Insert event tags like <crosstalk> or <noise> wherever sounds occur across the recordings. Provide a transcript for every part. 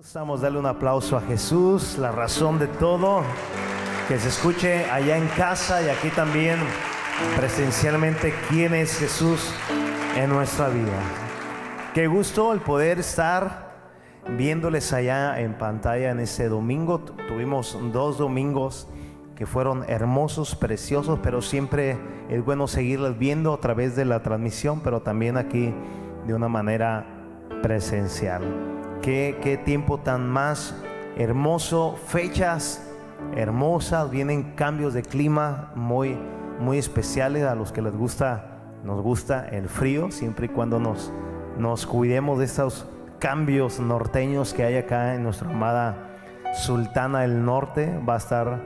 Estamos darle un aplauso a Jesús, la razón de todo, que se escuche allá en casa y aquí también presencialmente quién es Jesús en nuestra vida. Qué gusto el poder estar viéndoles allá en pantalla en ese domingo. Tuvimos dos domingos que fueron hermosos, preciosos, pero siempre es bueno seguirles viendo a través de la transmisión, pero también aquí de una manera presencial. Qué, tiempo tan más hermoso, fechas hermosas, vienen cambios de clima muy, muy especiales a los que les gusta, nos gusta el frío, siempre y cuando nos, nos cuidemos de estos cambios norteños que hay acá en nuestra amada Sultana del Norte, va a estar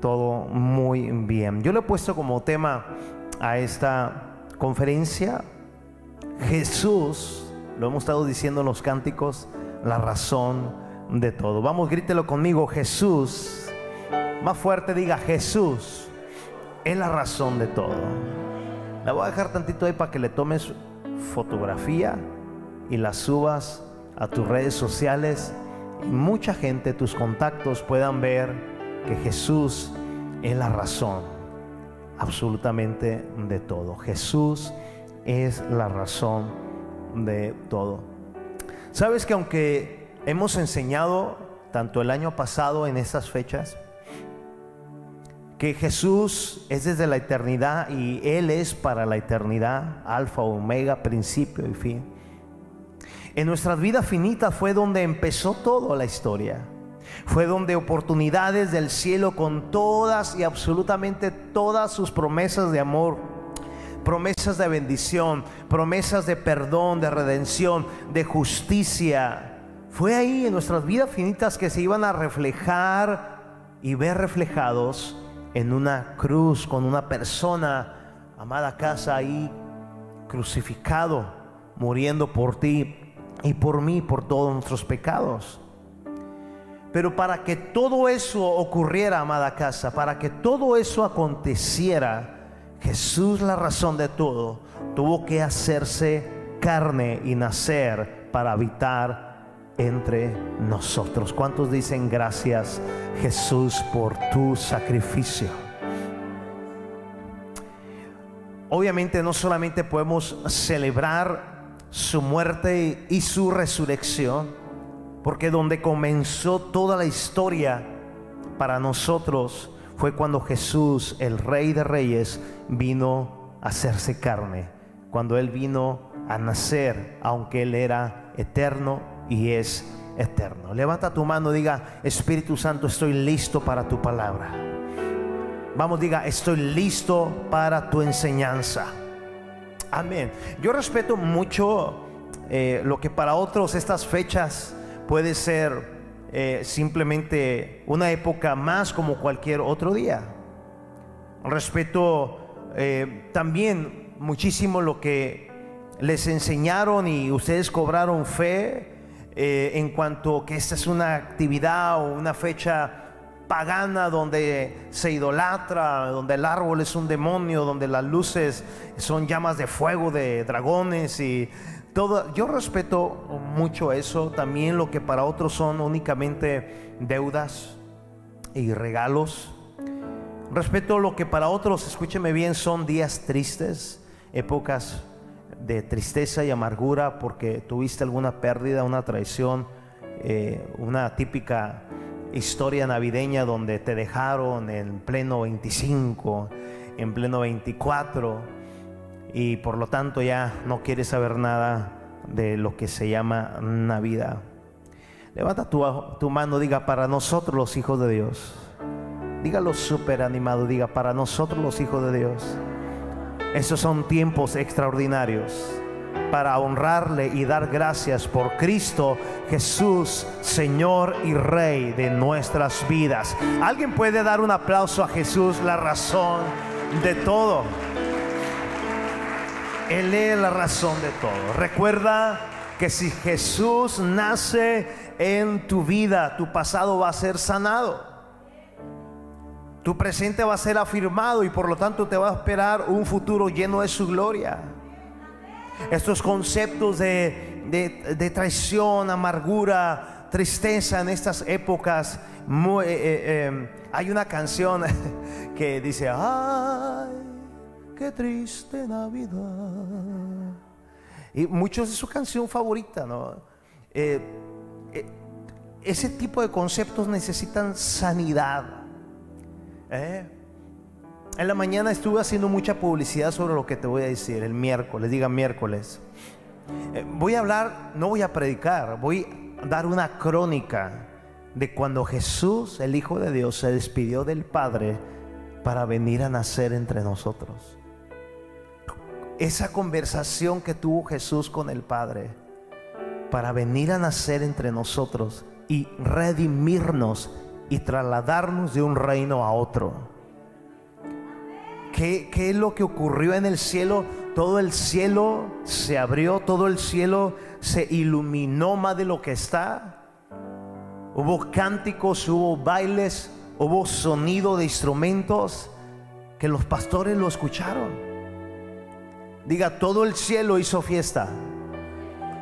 todo muy bien. Yo le he puesto como tema a esta conferencia Jesús, lo hemos estado diciendo en los cánticos, la razón de todo. Vamos, grítelo conmigo, Jesús. Más fuerte diga, Jesús es la razón de todo. La voy a dejar tantito ahí para que le tomes fotografía y la subas a tus redes sociales y mucha gente, tus contactos puedan ver que Jesús es la razón absolutamente de todo. Jesús es la razón de todo. Sabes que aunque hemos enseñado tanto el año pasado en estas fechas, que Jesús es desde la eternidad y Él es para la eternidad, alfa, omega, principio y fin. En nuestras vidas finitas fue donde empezó toda la historia. Fue donde oportunidades del cielo con todas y absolutamente todas sus promesas de amor promesas de bendición, promesas de perdón, de redención, de justicia. Fue ahí en nuestras vidas finitas que se iban a reflejar y ver reflejados en una cruz con una persona, amada casa, ahí crucificado, muriendo por ti y por mí, por todos nuestros pecados. Pero para que todo eso ocurriera, amada casa, para que todo eso aconteciera, Jesús, la razón de todo, tuvo que hacerse carne y nacer para habitar entre nosotros. ¿Cuántos dicen gracias Jesús por tu sacrificio? Obviamente no solamente podemos celebrar su muerte y su resurrección, porque donde comenzó toda la historia para nosotros fue cuando Jesús, el Rey de Reyes, vino a hacerse carne, cuando Él vino a nacer, aunque Él era eterno y es eterno. Levanta tu mano, diga, Espíritu Santo, estoy listo para tu palabra. Vamos, diga, estoy listo para tu enseñanza. Amén. Yo respeto mucho eh, lo que para otros estas fechas puede ser eh, simplemente una época más como cualquier otro día. Respeto eh, también muchísimo lo que les enseñaron y ustedes cobraron fe eh, en cuanto que esta es una actividad o una fecha pagana donde se idolatra, donde el árbol es un demonio, donde las luces son llamas de fuego de dragones y yo respeto mucho eso, también lo que para otros son únicamente deudas y regalos. Respeto lo que para otros, escúcheme bien, son días tristes, épocas de tristeza y amargura porque tuviste alguna pérdida, una traición, eh, una típica historia navideña donde te dejaron en pleno 25, en pleno 24 y por lo tanto ya no quieres saber nada de lo que se llama Navidad. Levanta tu, tu mano, diga para nosotros los hijos de Dios. Dígalo súper animado, diga para nosotros los hijos de Dios. Esos son tiempos extraordinarios para honrarle y dar gracias por Cristo Jesús, Señor y Rey de nuestras vidas. ¿Alguien puede dar un aplauso a Jesús, la razón de todo? Él es la razón de todo. Recuerda que si Jesús nace en tu vida, tu pasado va a ser sanado. Tu presente va a ser afirmado y por lo tanto te va a esperar un futuro lleno de su gloria. Estos conceptos de, de traición, amargura, tristeza en estas épocas. Eh, eh, em, hay una canción <laughs> que dice, ay, qué triste Navidad. Y muchos de su canción favorita, ¿no? Eh, ese tipo de conceptos necesitan sanidad. En la mañana estuve haciendo mucha publicidad sobre lo que te voy a decir el miércoles, diga miércoles. voy a hablar, no voy a predicar, voy a dar una crónica de cuando Jesús, el Hijo de Dios, se despidió del Padre para venir a nacer entre nosotros. Esa conversación que tuvo Jesús con el Padre para venir a nacer entre nosotros y redimirnos y trasladarnos de un reino a otro. ¿Qué, ¿Qué, es lo que ocurrió en el cielo? Todo el cielo se abrió, todo el cielo se iluminó más de lo que está. Hubo cánticos, hubo bailes, hubo sonido de instrumentos que los pastores lo escucharon. Diga, todo el cielo hizo fiesta,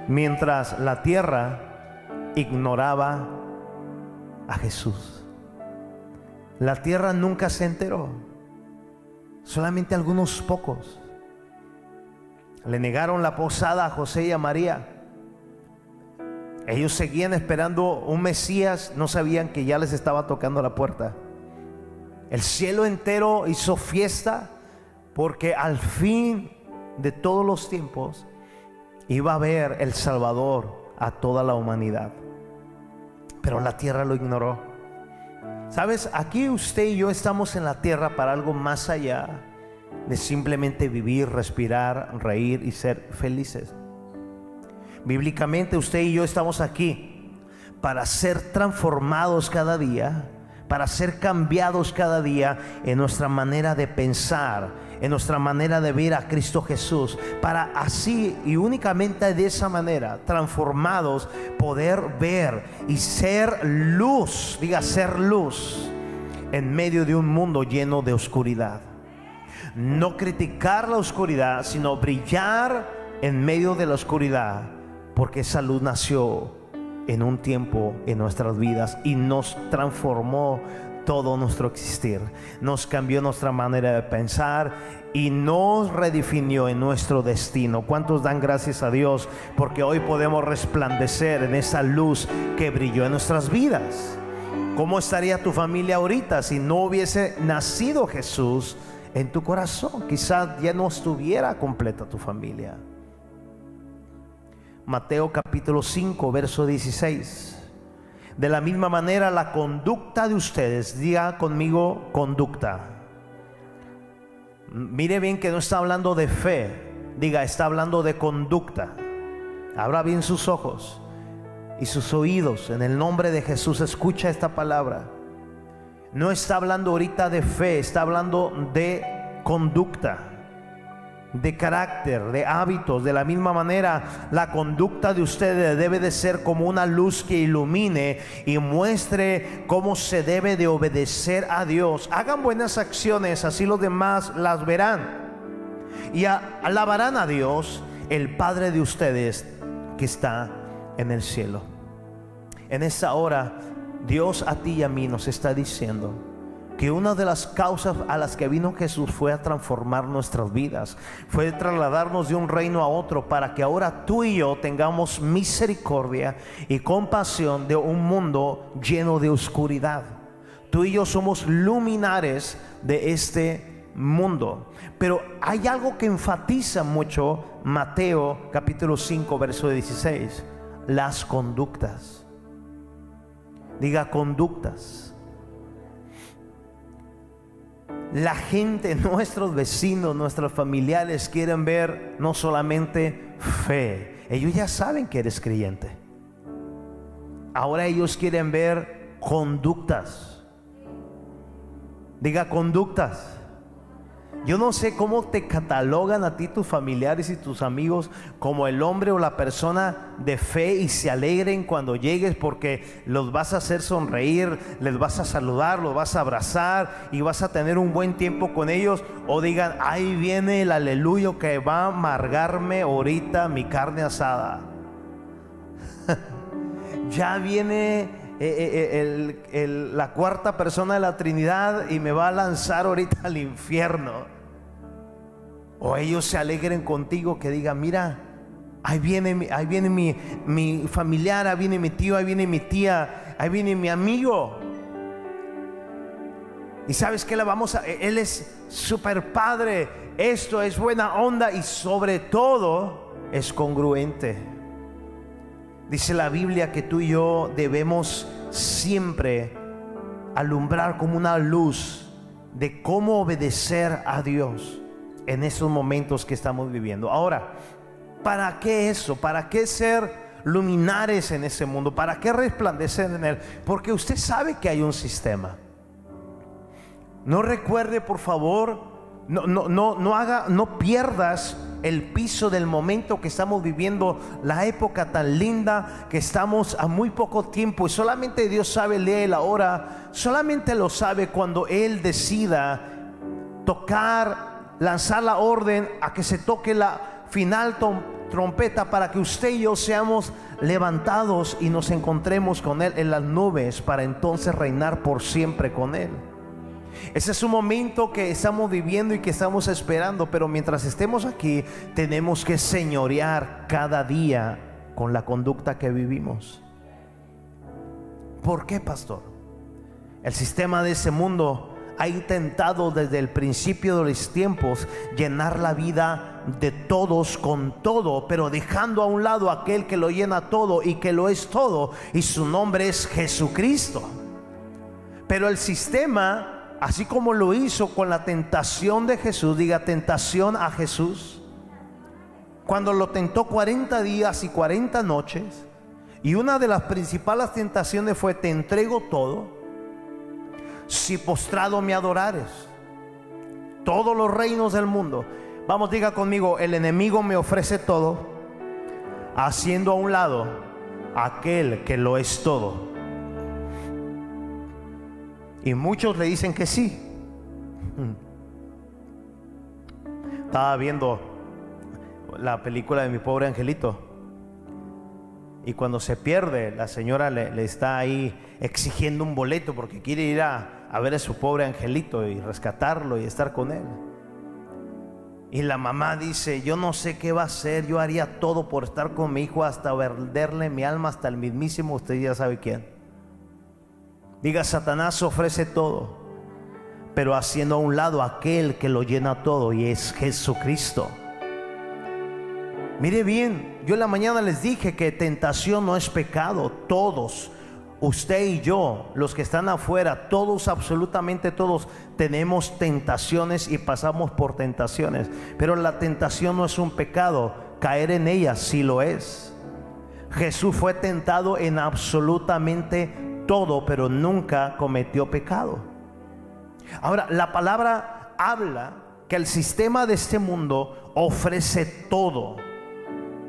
mientras la tierra ignoraba a Jesús. La tierra nunca se enteró, solamente algunos pocos. Le negaron la posada a José y a María. Ellos seguían esperando un Mesías, no sabían que ya les estaba tocando la puerta. El cielo entero hizo fiesta porque al fin de todos los tiempos iba a ver el Salvador a toda la humanidad. Pero la tierra lo ignoró. Sabes, aquí usted y yo estamos en la tierra para algo más allá de simplemente vivir, respirar, reír y ser felices. Bíblicamente usted y yo estamos aquí para ser transformados cada día, para ser cambiados cada día en nuestra manera de pensar, en nuestra manera de ver a Cristo Jesús, para así y únicamente de esa manera, transformados, poder ver y ser luz, diga ser luz, en medio de un mundo lleno de oscuridad. No criticar la oscuridad, sino brillar en medio de la oscuridad porque esa luz nació en un tiempo en nuestras vidas y nos transformó todo nuestro existir. Nos cambió nuestra manera de pensar y nos redefinió en nuestro destino. ¿Cuántos dan gracias a Dios porque hoy podemos resplandecer en esa luz que brilló en nuestras vidas? ¿Cómo estaría tu familia ahorita si no hubiese nacido Jesús en tu corazón? Quizás ya no estuviera completa tu familia. Mateo capítulo 5, verso 16. De la misma manera, la conducta de ustedes, diga conmigo conducta. Mire bien que no está hablando de fe, diga, está hablando de conducta. Abra bien sus ojos y sus oídos. En el nombre de Jesús, escucha esta palabra. No está hablando ahorita de fe, está hablando de conducta de carácter, de hábitos. De la misma manera, la conducta de ustedes debe de ser como una luz que ilumine y muestre cómo se debe de obedecer a Dios. Hagan buenas acciones, así los demás las verán. Y alabarán a Dios, el Padre de ustedes que está en el cielo. En esta hora, Dios a ti y a mí nos está diciendo, que una de las causas a las que vino Jesús fue a transformar nuestras vidas, fue trasladarnos de un reino a otro para que ahora tú y yo tengamos misericordia y compasión de un mundo lleno de oscuridad. Tú y yo somos luminares de este mundo. Pero hay algo que enfatiza mucho Mateo capítulo 5 verso 16, las conductas. Diga conductas la gente, <laughs> nuestros vecinos, nuestros familiares quieren ver no solamente fe, ellos ya saben que eres creyente. Ahora ellos quieren ver conductas. Diga conductas. Yo no sé cómo te catalogan a ti tus familiares y tus amigos como el hombre o la persona de fe y se alegren cuando llegues porque los vas a hacer sonreír, les vas a saludar, los vas a abrazar y vas a tener un buen tiempo con ellos o digan, ahí viene el aleluya que va a amargarme ahorita mi carne asada. <laughs> ya viene eh, eh, eh, la cuarta persona de la Trinidad y me va a lanzar ahorita al infierno. O ellos se alegren contigo que digan, mira, ahí viene, ahí viene mi, mi familiar, ahí viene mi tío, ahí viene mi tía, ahí viene mi amigo. Y sabes que le vamos a, él es super padre, esto es buena onda y sobre todo es congruente. Dice la Biblia que tú y yo debemos siempre alumbrar como una luz de cómo obedecer a Dios en esos momentos que estamos viviendo. Ahora, ¿para qué eso? ¿Para qué ser luminares en ese mundo? ¿Para qué resplandecer en él? Porque usted sabe que hay un sistema. No recuerde, por favor, no, no, no, no haga, no pierdas el piso del momento que estamos viviendo, la época tan linda que estamos a muy poco tiempo y solamente Dios sabe leer la hora, solamente lo sabe cuando Él decida tocar, lanzar la orden a que se toque la final trompeta para que usted y yo seamos levantados y nos encontremos con Él en las nubes para entonces reinar por siempre con Él. Ese es un momento que estamos viviendo y que estamos esperando, pero mientras estemos aquí tenemos que señorear cada día con la conducta que vivimos. ¿Por qué, pastor? El sistema de ese mundo ha intentado desde el principio de los tiempos llenar la vida de todos con todo, pero dejando a un lado aquel que lo llena todo y que lo es todo, y su nombre es Jesucristo. Pero el sistema así como lo hizo con la tentación de Jesús, diga tentación a Jesús, cuando lo tentó 40 días y 40 noches, y una de las principales tentaciones fue, te entrego todo, si postrado me adorares, todos los reinos del mundo. Vamos, diga conmigo, el enemigo me ofrece todo, haciendo a un lado aquel que lo es todo. Y muchos le dicen que sí. <laughs> Estaba viendo la película de mi pobre angelito. Y cuando se pierde, la señora le, está ahí exigiendo un boleto porque quiere ir a, a, ver a su pobre angelito y rescatarlo y estar con él. Y la mamá dice, yo no sé qué va a hacer, yo haría todo por estar con mi hijo hasta venderle mi alma hasta el mismísimo, usted ya sabe quién. Diga, Satanás ofrece todo, pero haciendo a un lado aquel que lo llena todo y es Jesucristo. Mire bien, yo en la mañana les dije que tentación no es pecado. Todos, usted y yo, los que están afuera, todos, absolutamente todos, tenemos tentaciones y pasamos por tentaciones. Pero la tentación no es un pecado, caer en ella sí lo es. Jesús fue tentado en absolutamente todo, pero nunca cometió pecado. Ahora, la palabra habla que el sistema de este mundo ofrece todo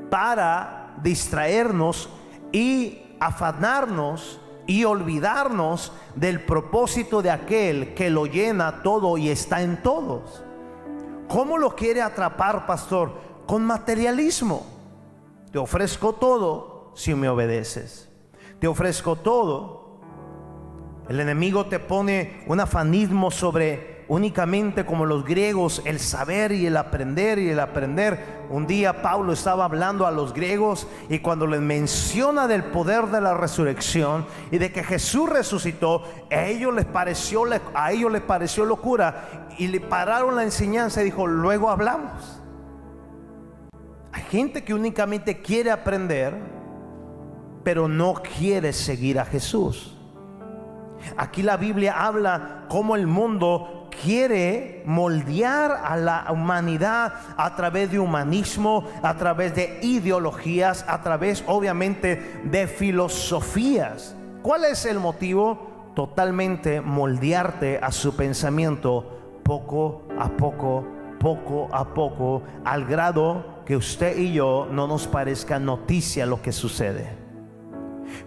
para distraernos y afanarnos y olvidarnos del propósito de aquel que lo llena todo y está en todos. ¿Cómo lo quiere atrapar, pastor? Con materialismo. Te ofrezco todo si me obedeces. Te ofrezco todo el enemigo te pone un afanismo sobre únicamente como los griegos, el saber y el aprender y el aprender. Un día Pablo estaba hablando a los griegos y cuando les menciona del poder de la resurrección y de que Jesús resucitó, a ellos les pareció, a ellos les pareció locura y le pararon la enseñanza y dijo, luego hablamos. Hay gente que únicamente quiere aprender, pero no quiere seguir a Jesús. Aquí la Biblia habla cómo el mundo quiere moldear a la humanidad a través de humanismo, a través de ideologías, a través obviamente de filosofías. ¿Cuál es el motivo? Totalmente moldearte a su pensamiento poco a poco, poco a poco, al grado que usted y yo no nos parezca noticia lo que sucede.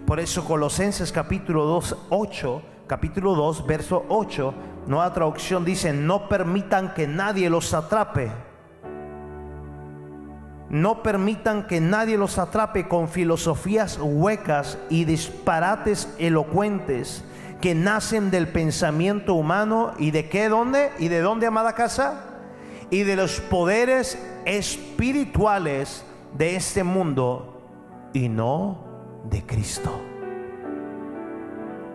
Por eso Colosenses capítulo 2, 8, capítulo 2, verso 8, nueva traducción dice, no permitan que nadie los atrape. No permitan que nadie los atrape con filosofías huecas y disparates elocuentes que nacen del pensamiento humano y de qué, dónde y de dónde, amada casa, y de los poderes espirituales de este mundo y no de Cristo.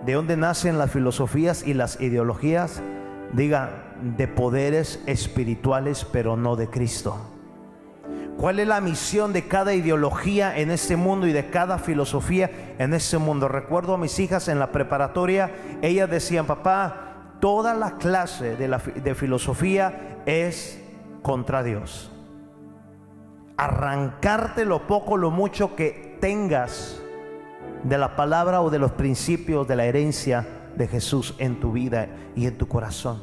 ¿De dónde nacen las filosofías y las ideologías? Diga, de poderes espirituales, pero no de Cristo. ¿Cuál es la misión de cada ideología en este mundo y de cada filosofía en este mundo? Recuerdo a mis hijas en la preparatoria, ellas decían, papá, toda la clase de, de filosofía es contra Dios. Arrancarte lo poco, lo mucho que tengas de la palabra o de los principios de la herencia de Jesús en tu vida y en tu corazón.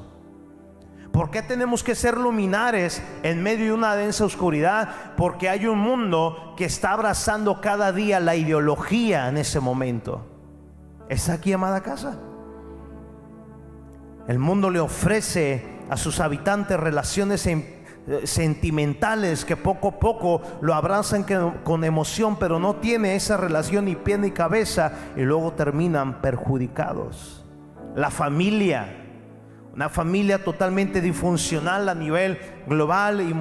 ¿Por qué tenemos que ser luminares en medio de una densa oscuridad? Porque hay un mundo que está abrazando cada día la ideología en ese momento. ¿Está aquí, amada casa? El mundo le ofrece a sus habitantes relaciones eh, sentimentales que poco a poco lo abrazan con emoción, pero no tiene esa relación ni pie ni cabeza y luego terminan perjudicados. La familia una familia totalmente disfuncional a nivel global y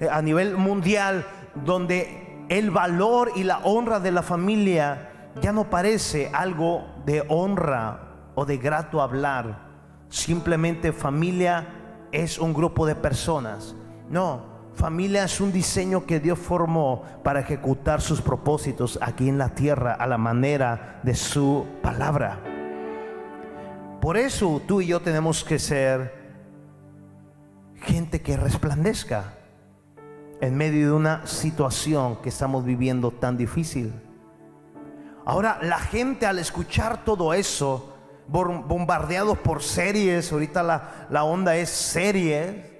eh, a nivel mundial, donde el valor y la honra de la familia ya no parece algo de honra o de grato hablar. Simplemente familia es un grupo de personas. No, familia es un diseño que Dios formó para ejecutar sus propósitos aquí en la tierra a la manera de su palabra. Por eso tú y yo tenemos que ser gente que resplandezca en medio de una situación que estamos viviendo tan difícil. Ahora, la gente al escuchar todo eso, bombardeados por series, ahorita la, la onda es series,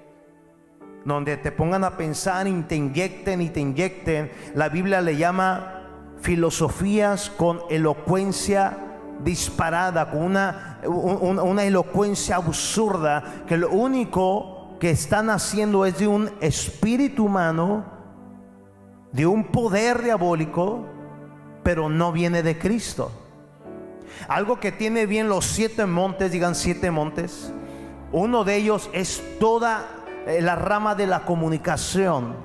donde te pongan a pensar y te inyecten y te inyecten. La Biblia le llama filosofías con elocuencia disparada, con una, una, elocuencia absurda, que lo único que están haciendo es de un espíritu humano, de un poder diabólico, pero no viene de Cristo. Algo que tiene bien los siete montes, digan siete montes. Uno de ellos es toda eh, la rama de la comunicación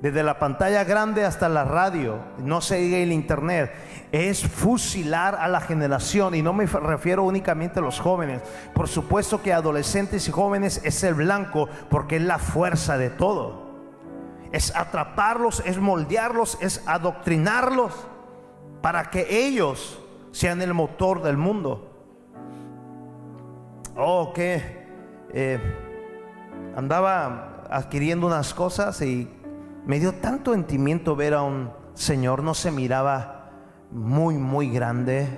desde la pantalla grande hasta la radio, no se diga el internet, es fusilar a la generación y no me refiero únicamente a los jóvenes. Por supuesto que adolescentes y jóvenes es el blanco porque es la fuerza de todo. Es atraparlos, es moldearlos, es adoctrinarlos para que ellos sean el motor del mundo. Oh, que eh, andaba adquiriendo unas cosas y me dio tanto sentimiento ver a un señor, no se miraba muy, muy grande,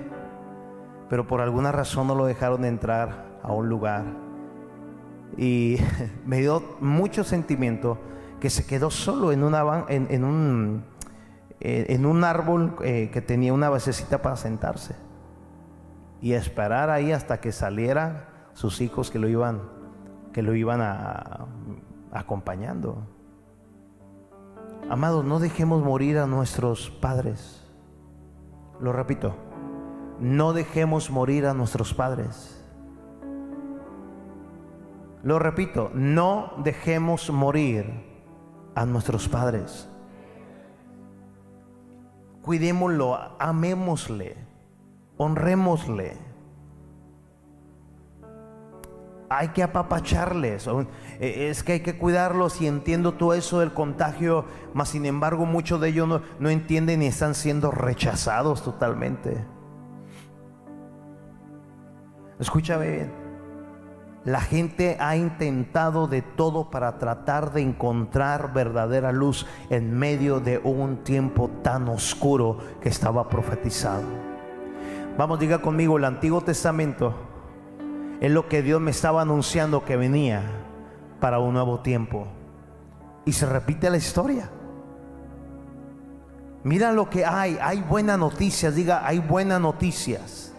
pero por alguna razón no lo dejaron entrar a un lugar. Y <laughs> me dio mucho sentimiento que se quedó solo en, en, un, en un árbol eh, que tenía una basecita para sentarse y esperar ahí hasta que salieran sus hijos que lo iban, que lo iban a, acompañando. Amados, no dejemos morir a nuestros padres. Lo repito, no dejemos morir a nuestros padres. Lo repito, no dejemos morir a nuestros padres. Cuidémoslo, amémosle, honrémosle hay que apapacharles, e, es que hay que cuidarlos y entiendo todo eso del contagio, mas sin embargo muchos de ellos no, no entienden y están siendo rechazados totalmente. Escúchame bien. La gente ha intentado de todo para tratar de encontrar verdadera luz en medio de un tiempo tan oscuro que estaba profetizado. Vamos, diga conmigo, el Antiguo Testamento es lo que Dios me estaba anunciando que venía para un nuevo tiempo. Y se repite la historia. Mira lo que hay. Hay buenas noticias. Diga, hay buenas noticias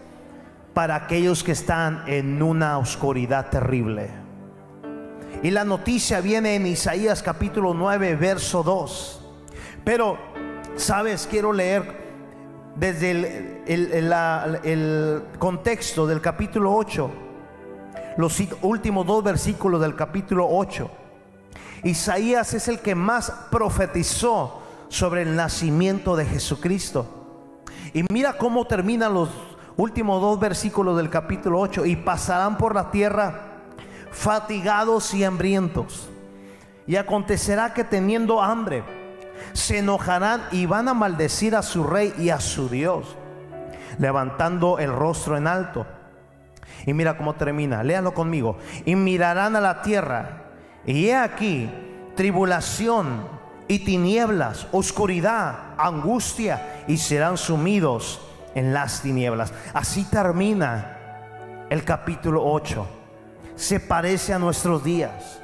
para aquellos que están en una oscuridad terrible. Y la noticia viene en Isaías capítulo 9, verso 2. Pero, sabes, quiero leer desde el, contexto del capítulo 8, los últimos dos versículos del capítulo 8. Isaías es el que más profetizó sobre el nacimiento de Jesucristo. Y mira cómo terminan los últimos dos versículos del capítulo 8. Y pasarán por la tierra fatigados y hambrientos. Y acontecerá que teniendo hambre, se enojarán y van a maldecir a su rey y a su Dios, levantando el rostro en alto. Y mira cómo termina, léalo conmigo. Y mirarán a la tierra, y he aquí tribulación y tinieblas, oscuridad, angustia, y serán sumidos en las tinieblas. Así termina el capítulo 8 se parece a nuestros días.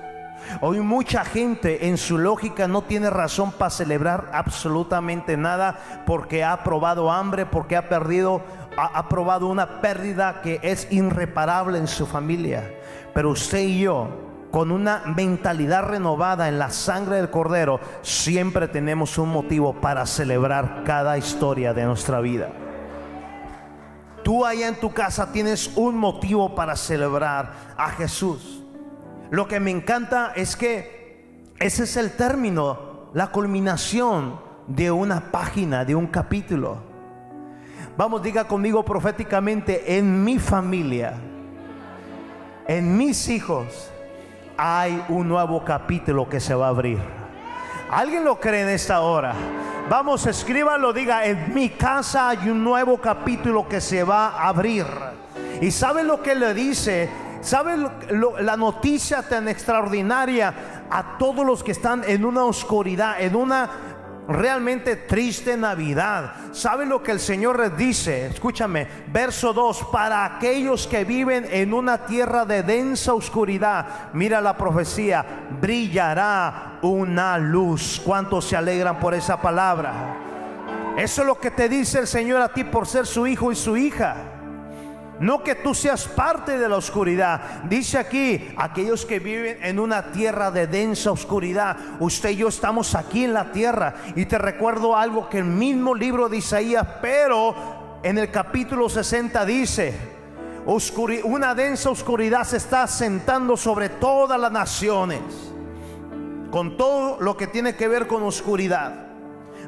Hoy mucha gente en su lógica no tiene razón para celebrar absolutamente nada porque ha probado hambre, porque ha perdido, ha, probado una pérdida que es irreparable en su familia. Pero usted y yo, con una mentalidad renovada en la sangre del cordero, siempre tenemos un motivo para celebrar cada historia de nuestra vida. Tú allá en tu casa tienes un motivo para celebrar a Jesús. Lo que me encanta es que ese es el término, la culminación de una página, de un capítulo. Vamos, diga conmigo proféticamente, en mi familia, en mis hijos, hay un nuevo capítulo que se va a abrir. ¿Alguien lo cree en esta hora? Vamos, escríbalo, diga, en mi casa hay un nuevo capítulo que se va a abrir. ¿Y sabe lo que le dice? ¿Sabe la noticia tan extraordinaria a todos los que están en una oscuridad, en una realmente triste Navidad. ¿Sabe lo que el Señor les dice? Escúchame, verso 2, para aquellos que viven en una tierra de densa oscuridad, mira la profecía, brillará una luz. ¿Cuántos se alegran por esa palabra? Eso es lo que te dice el Señor a ti por ser su hijo y su hija. No que tú seas parte de la oscuridad. Dice aquí, aquellos que viven en una tierra de densa oscuridad. Usted y yo estamos aquí en la tierra. Y te recuerdo algo que el mismo libro de Isaías, pero en el capítulo 60 dice, una densa oscuridad se está sentando sobre todas las naciones. Con todo lo que tiene que ver con oscuridad.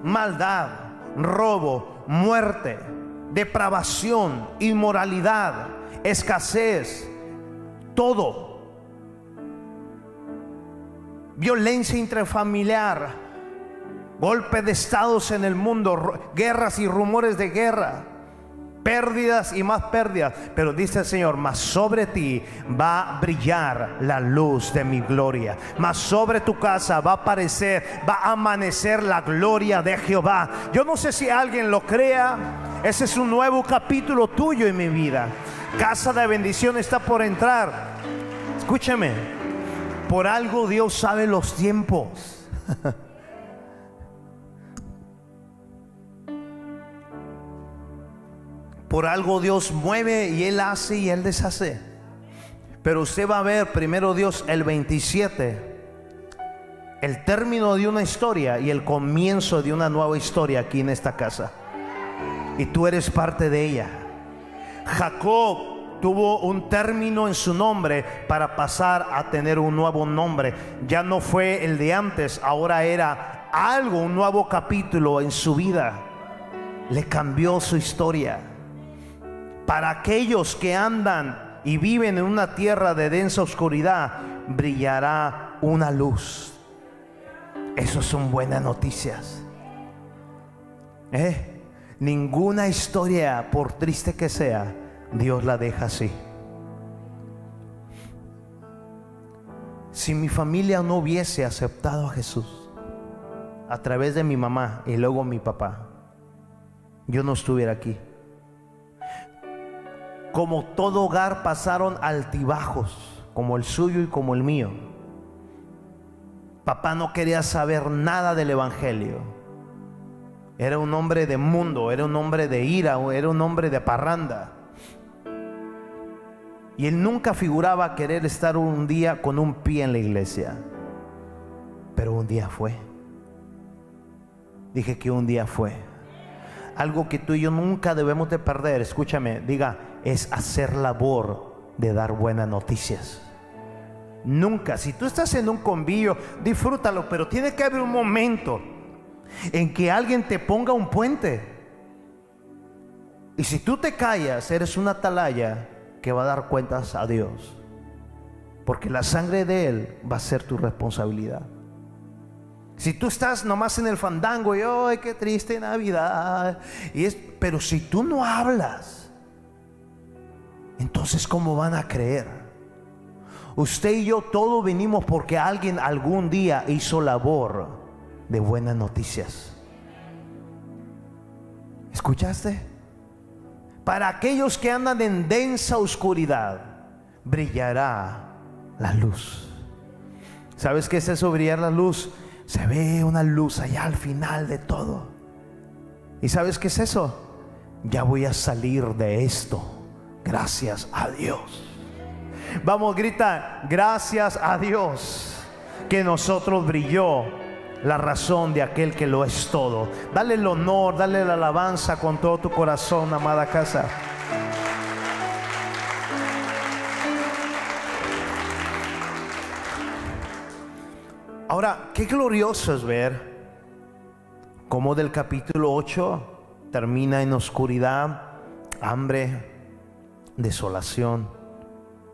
Maldad, robo, muerte depravación, inmoralidad, escasez, todo. Violencia intrafamiliar, golpe de estados en el mundo, guerras y rumores de guerra pérdidas y más pérdidas. Pero dice el Señor, más sobre ti va a brillar la luz de mi gloria. Más sobre tu casa va a aparecer, va a amanecer la gloria de Jehová. Yo no sé si alguien lo crea. Ese es un nuevo capítulo tuyo en mi vida. Casa de bendición está por entrar. Escúcheme. Por algo Dios sabe los tiempos. <laughs> Por algo Dios mueve y Él hace y Él deshace. Pero usted va a ver primero Dios el 27, el término de una historia y el comienzo de una nueva historia aquí en esta casa. Y tú eres parte de ella. Jacob tuvo un término en su nombre para pasar a tener un nuevo nombre. Ya no fue el de antes, ahora era algo, un nuevo capítulo en su vida. Le cambió su historia. Para aquellos que andan y viven en una tierra de densa oscuridad, brillará una luz. Esas son buenas noticias. ¿Eh? Ninguna historia, por triste que sea, Dios la deja así. Si mi familia no hubiese aceptado a Jesús a través de mi mamá y luego mi papá, yo no estuviera aquí como todo hogar pasaron altibajos, como el suyo y como el mío. Papá no quería saber nada del Evangelio. Era un hombre de mundo, era un hombre de ira, era un hombre de parranda. Y él nunca figuraba querer estar un día con un pie en la iglesia. Pero un día fue. Dije que un día fue. Algo que tú y yo nunca debemos de perder, escúchame, diga, es hacer labor de dar buenas noticias. Nunca, si tú estás en un convivio, disfrútalo, pero tiene que haber un momento en que alguien te ponga un puente. Y si tú te callas, eres una atalaya que va a dar cuentas a Dios. Porque la sangre de Él va a ser tu responsabilidad. Si tú estás nomás en el fandango y, ¡ay, qué triste Navidad! Y es, pero si tú no hablas, entonces ¿cómo van a creer? Usted y yo todos venimos porque alguien algún día hizo labor de buenas noticias. ¿Escuchaste? Para aquellos que andan en densa oscuridad, brillará la luz. ¿Sabes qué es eso, brillar la luz? Se ve una luz allá al final de todo. ¿Y sabes qué es eso? Ya voy a salir de esto. Gracias a Dios. Vamos, grita, gracias a Dios que nosotros brilló la razón de aquel que lo es todo. Dale el honor, dale la alabanza con todo tu corazón, amada casa. Ahora, qué glorioso es ver cómo del capítulo 8 termina en oscuridad, hambre, desolación,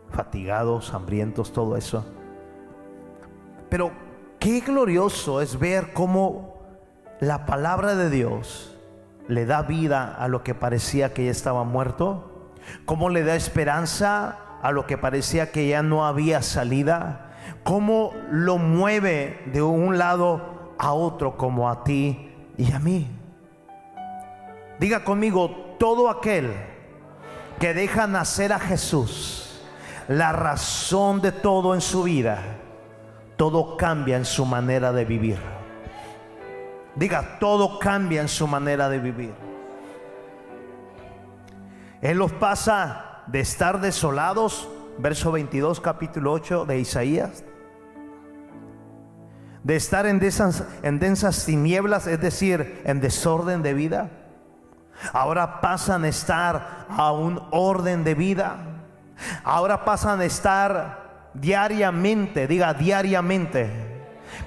fatigados, hambrientos, todo eso. Pero qué glorioso es ver cómo la palabra de Dios le da vida a lo que parecía que ya estaba muerto, cómo le da esperanza a lo que parecía que ya no había salida, cómo lo mueve de un lado a otro como a ti y a mí. Diga conmigo, todo aquel que deja nacer a Jesús, la razón de todo en su vida, todo cambia en su manera de vivir. Diga, todo cambia en su manera de vivir. Él los pasa de estar desolados, verso 22, capítulo 8 de Isaías, de estar en densas, en densas tinieblas, es decir, en desorden de vida Ahora pasan a estar a un orden de vida. Ahora pasan a estar diariamente, diga diariamente,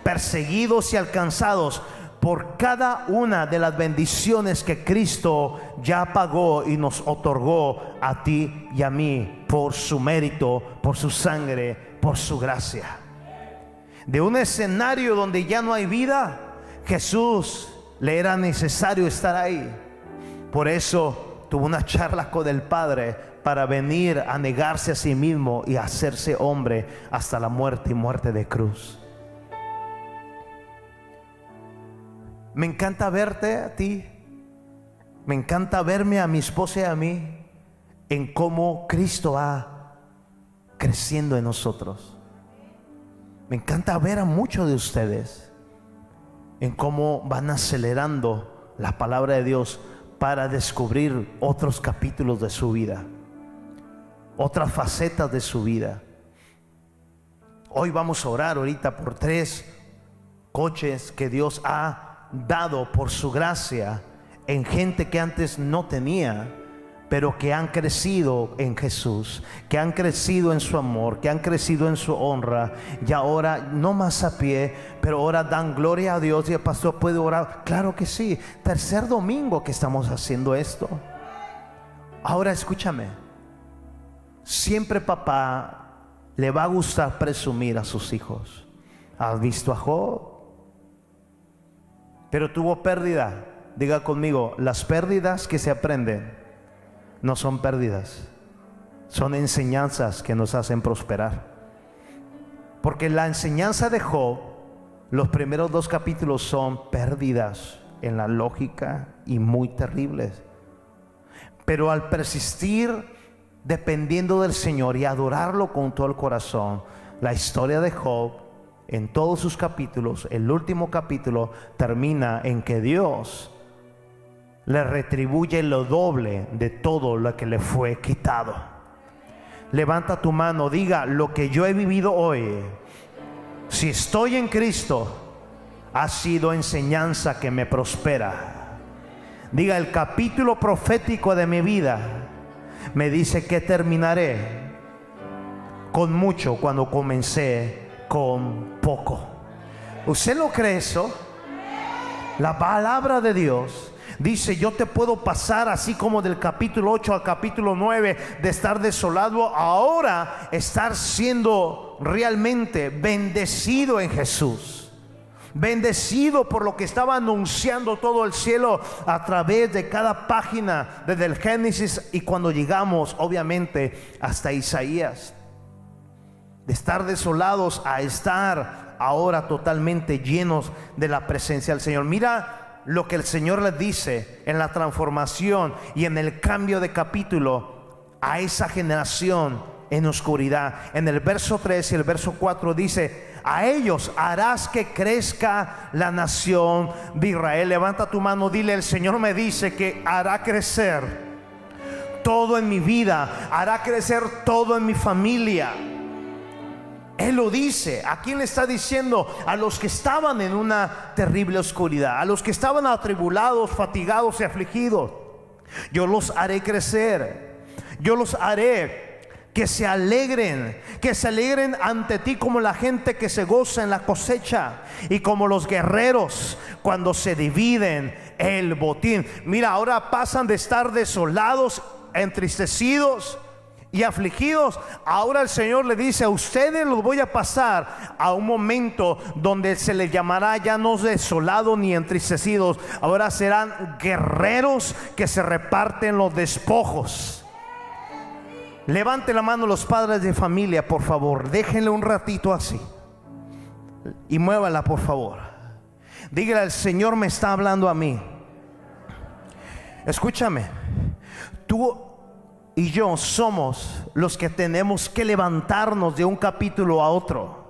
perseguidos y alcanzados por cada una de las bendiciones que Cristo ya pagó y nos otorgó a ti y a mí por su mérito, por su sangre, por su gracia. De un escenario donde ya no hay vida, Jesús le era necesario estar ahí. Por eso tuvo una charla con el Padre para venir a negarse a sí mismo y hacerse hombre hasta la muerte y muerte de cruz. Me encanta verte a ti. Me encanta verme a mi esposa y a mí en cómo Cristo va creciendo en nosotros. Me encanta ver a muchos de ustedes en cómo van acelerando la palabra de Dios para descubrir otros capítulos de su vida, otras facetas de su vida. Hoy vamos a orar ahorita por tres coches que Dios ha dado por su gracia en gente que antes no tenía pero que han crecido en Jesús, que han crecido en su amor, que han crecido en su honra, y ahora no más a pie, pero ahora dan gloria a Dios y el pastor puede orar. Claro que sí, tercer domingo que estamos haciendo esto. Ahora escúchame, siempre papá le va a gustar presumir a sus hijos. ¿Has visto a Job? Pero tuvo pérdida. Diga conmigo, las pérdidas que se aprenden no son pérdidas, son enseñanzas que nos hacen prosperar. Porque la enseñanza de Job, los primeros dos capítulos son pérdidas en la lógica y muy terribles. Pero al persistir dependiendo del Señor y adorarlo con todo el corazón, la historia de Job en todos sus capítulos, el último capítulo termina en que Dios le retribuye lo doble de todo lo que le fue quitado. Levanta tu mano, diga lo que yo he vivido hoy. Si estoy en Cristo, ha sido enseñanza que me prospera. Diga, el capítulo profético de mi vida me dice que terminaré con mucho cuando comencé con poco. ¿Usted lo cree eso? La palabra de Dios dice, yo te puedo pasar así como del capítulo 8 al capítulo 9 de estar desolado, ahora estar siendo realmente bendecido en Jesús bendecido por lo que estaba anunciando todo el cielo a través de cada página desde el Génesis y cuando llegamos obviamente hasta Isaías. De estar desolados a estar ahora totalmente llenos de la presencia del Señor. Mira lo que el Señor le dice en la transformación y en el cambio de capítulo a esa generación en oscuridad. En el verso 3 y el verso 4 dice, a ellos harás que crezca la nación de Israel. Levanta tu mano, dile, el Señor me dice que hará crecer todo en mi vida, hará crecer todo en mi familia. Él lo dice. ¿A quién le está diciendo? A los que estaban en una terrible oscuridad, a los que estaban atribulados, fatigados y afligidos. Yo los haré crecer. Yo los haré que se alegren, que se alegren ante ti como la gente que se goza en la cosecha y como los guerreros cuando se dividen el botín. Mira, ahora pasan de estar desolados, entristecidos y afligidos. Ahora el Señor le dice a ustedes los voy a pasar a un momento donde se les llamará ya no desolados ni entristecidos. Ahora serán guerreros que se reparten los despojos Levante la mano los padres de familia, por favor. Déjenle un ratito así. Y muévala, por favor. Dígale, el Señor me está hablando a mí. Escúchame. Tú y yo somos los que tenemos que levantarnos de un capítulo a otro.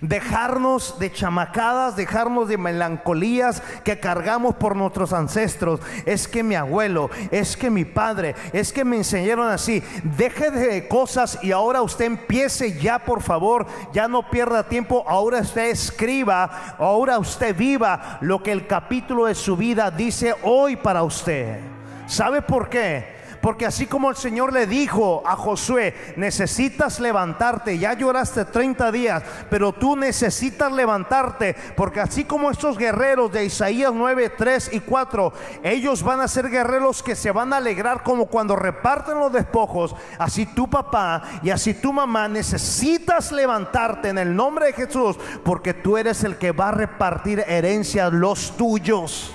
Dejarnos de chamacadas, dejarnos de melancolías que cargamos por nuestros ancestros. Es que mi abuelo, es que mi padre, es que me enseñaron así. Deje de cosas y ahora usted empiece ya, por favor. Ya no pierda tiempo. Ahora usted escriba, ahora usted viva lo que el capítulo de su vida dice hoy para usted. ¿Sabe por qué? Porque así como el Señor le dijo a Josué, necesitas levantarte, ya lloraste 30 días, pero tú necesitas levantarte, porque así como estos guerreros de Isaías 9, 3 y 4, ellos van a ser guerreros que se van a alegrar como cuando reparten los despojos, así tu papá y así tu mamá necesitas levantarte en el nombre de Jesús, porque tú eres el que va a repartir herencia a los tuyos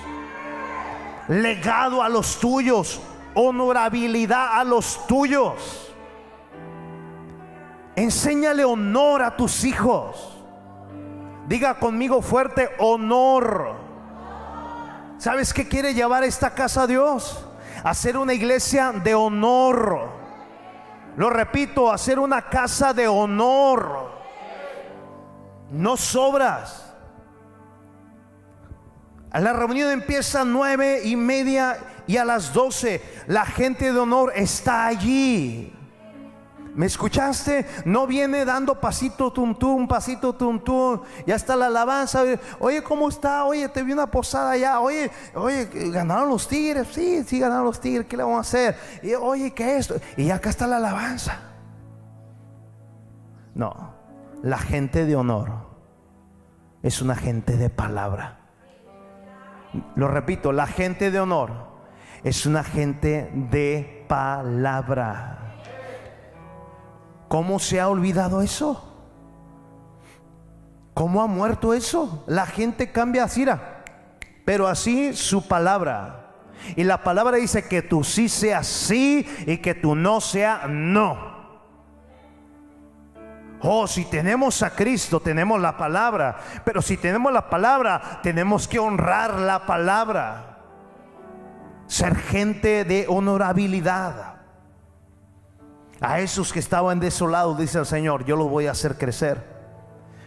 legado a los tuyos honorabilidad a los tuyos. Enséñale honor a tus hijos. Diga conmigo fuerte, honor. ¿Sabes qué quiere llevar esta casa a Dios? Hacer una iglesia de honor. Lo repito, hacer una casa de honor. No sobras. La reunión empieza a nueve y media y a las 12 la gente de honor está allí. ¿Me escuchaste? No viene dando pasito tum tum, pasito tum tum. Ya está la alabanza. Oye, ¿cómo está? Oye, te vi una posada allá. Oye, oye, ganaron los tigres. Sí, sí, ganaron los tigres. ¿Qué le vamos a hacer? Y, oye, ¿qué es esto? Y acá está la alabanza. No, la gente de honor es una gente de palabra. Lo repito, la gente de honor es una gente de palabra. ¿Cómo se ha olvidado eso? ¿Cómo ha muerto eso? La gente cambia así, pero así su palabra. Y la palabra dice que tú sí sea sí y que tú no sea no. Oh, si tenemos a Cristo, tenemos la palabra. Pero si tenemos la palabra, tenemos que honrar la palabra ser gente de honorabilidad. A esos que estaban desolados, dice el Señor, yo los voy a hacer crecer.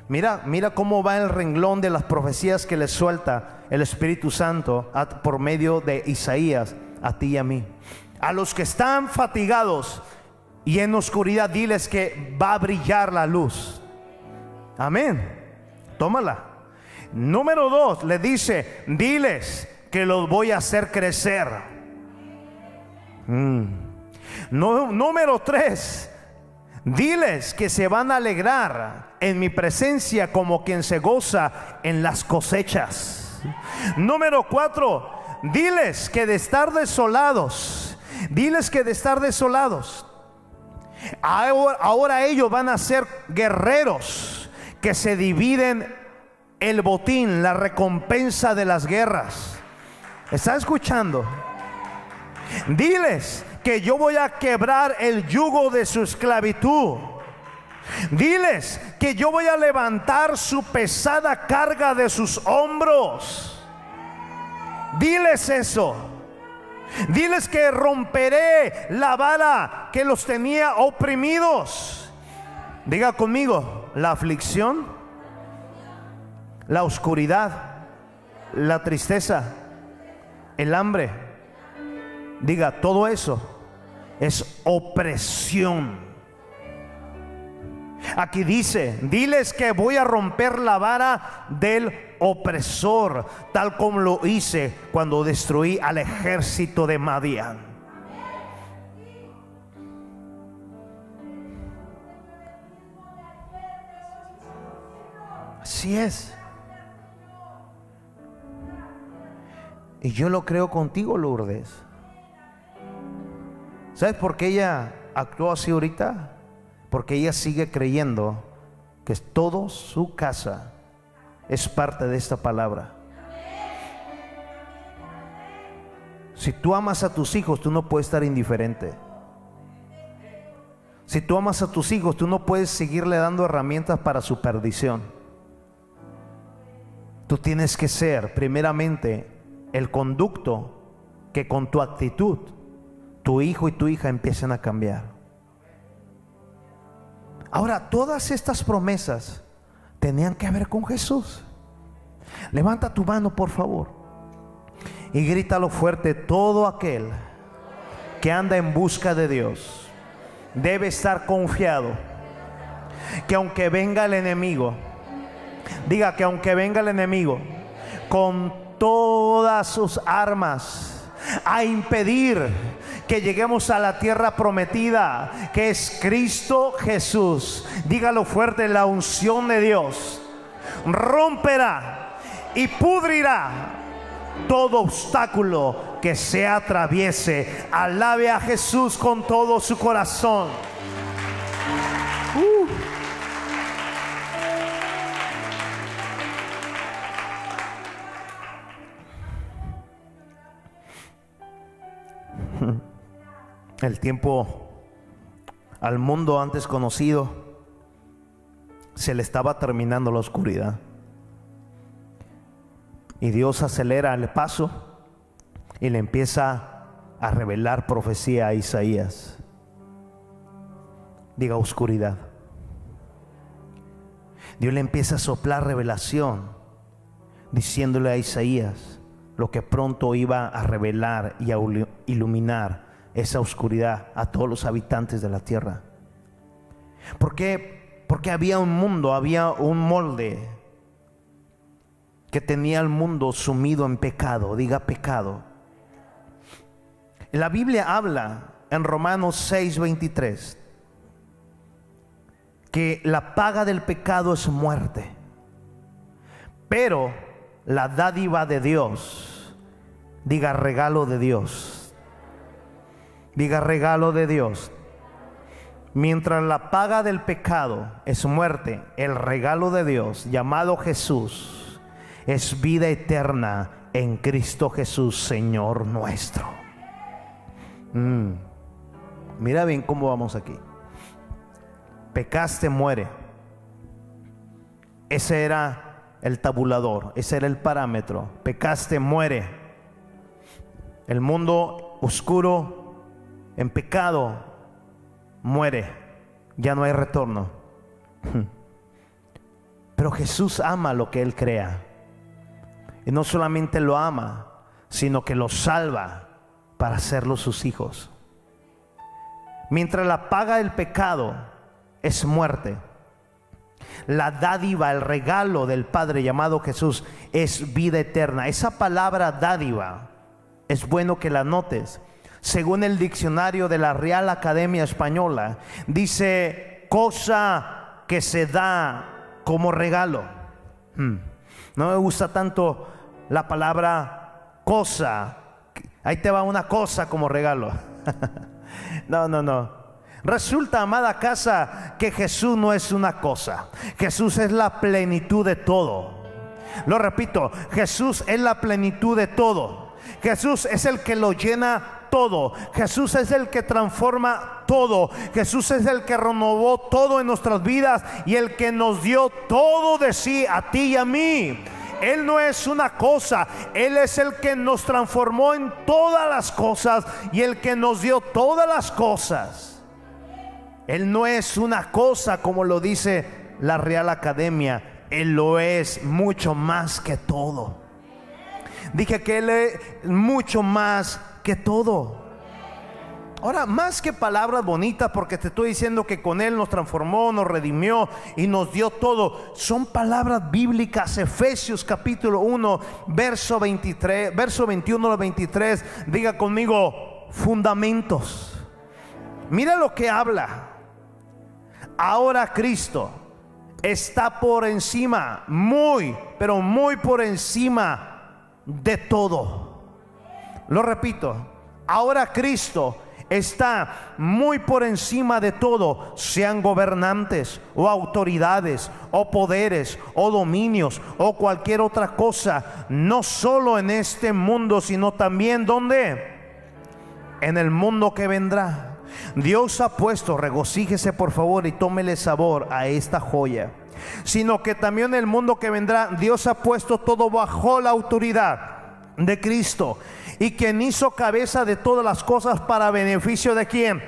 Mira, mira cómo va el renglón de las profecías que le suelta el Espíritu Santo por medio de Isaías a ti y a mí. A los que están fatigados y en oscuridad, diles que va a brillar la luz. Amén. Tómala. Número dos, le dice, diles que los voy a hacer crecer. Mm. número tres, diles que se van a alegrar en mi presencia como quien se goza en las cosechas. Número cuatro, diles que de estar desolados, diles que de estar desolados, ahora, ahora ellos van a ser guerreros que se dividen el botín, la recompensa de las guerras. ¿Está escuchando? Diles que yo voy a quebrar el yugo de su esclavitud. Diles que yo voy a levantar su pesada carga de sus hombros. Diles eso. Diles que romperé la vara que los tenía oprimidos. Diga conmigo, la aflicción, la oscuridad, la tristeza, el hambre. Diga, todo eso es opresión. Aquí dice, diles que voy a romper la vara del opresor, tal como lo hice cuando destruí al ejército de Madian. Así es. Y yo lo creo contigo, Lourdes. ¿Sabes por qué ella actuó así ahorita? Porque ella sigue creyendo que todo su casa es parte de esta palabra. Si tú amas a tus hijos, tú no puedes estar indiferente. Si tú amas a tus hijos, tú no puedes seguirle dando herramientas para su perdición. Tú tienes que ser, primeramente, el conducto que con tu actitud tu hijo y tu hija empiecen a cambiar. Ahora, todas estas promesas tenían que ver con Jesús. Levanta tu mano, por favor, y grítalo fuerte, todo aquel que anda en busca de Dios debe estar confiado que aunque venga el enemigo, diga que aunque venga el enemigo con todas sus armas a impedir que lleguemos a la tierra prometida, que es Cristo Jesús. Dígalo fuerte, la unción de Dios romperá y pudrirá todo obstáculo que se atraviese. Alabe a Jesús con todo su corazón. El tiempo al mundo antes conocido, se le estaba terminando la oscuridad. Y Dios acelera el paso y le empieza a revelar profecía a Isaías. Diga oscuridad. Dios le empieza a soplar revelación, diciéndole a Isaías lo que pronto iba a revelar y a iluminar esa oscuridad a todos los habitantes de la tierra. ¿Por qué? Porque había un mundo, había un molde que tenía el mundo sumido en pecado, diga pecado. La Biblia habla en Romanos 6:23 que la paga del pecado es muerte, pero la dádiva de Dios, diga regalo de Dios, Diga regalo de Dios. Mientras la paga del pecado es muerte, el regalo de Dios, llamado Jesús, es vida eterna en Cristo Jesús, Señor nuestro. Mm. Mira bien cómo vamos aquí. Pecaste, muere. Ese era el tabulador, ese era el parámetro. Pecaste, muere. El mundo oscuro en pecado, muere, ya no hay retorno. <laughs> Pero Jesús ama lo que Él crea. Y no solamente lo ama, sino que lo salva para hacerlos sus hijos. Mientras la paga del pecado es muerte, La dádiva, el regalo del Padre llamado Jesús es vida eterna. Esa palabra dádiva es bueno que la notes. Según el diccionario de la Real Academia Española, dice cosa que se da como regalo. Hmm. No me gusta tanto la palabra cosa. Ahí te va una cosa como regalo. <laughs> no, no, no. Resulta, amada casa, que Jesús no es una cosa. Jesús es la plenitud de todo. Lo repito, Jesús es la plenitud de todo. Jesús es el que lo llena todo. Jesús es el que transforma todo. Jesús es el que renovó todo en nuestras vidas y el que nos dio todo de sí a ti y a mí. Él no es una cosa, Él es el que nos transformó en todas las cosas y el que nos dio todas las cosas. Él no es una cosa como lo dice la Real Academia, Él lo es mucho más que todo. Dije que Él es mucho más todo. Ahora, más que palabras bonitas, porque te estoy diciendo que con Él nos transformó, nos redimió y nos dio todo, son palabras bíblicas. Efesios capítulo 1, verso 23, verso 21 al 23. Diga conmigo, fundamentos. Mira lo que habla. Ahora Cristo está por encima, muy, pero muy por encima de todo. Lo repito, ahora Cristo está muy por encima de todo, sean gobernantes o autoridades o poderes o dominios o cualquier otra cosa, no solo en este mundo, sino también donde? En el mundo que vendrá. Dios ha puesto, regocíjese por favor y tómele sabor a esta joya. Sino que también en el mundo que vendrá, Dios ha puesto todo bajo la autoridad de Cristo y quien hizo cabeza de todas las cosas para beneficio de quién?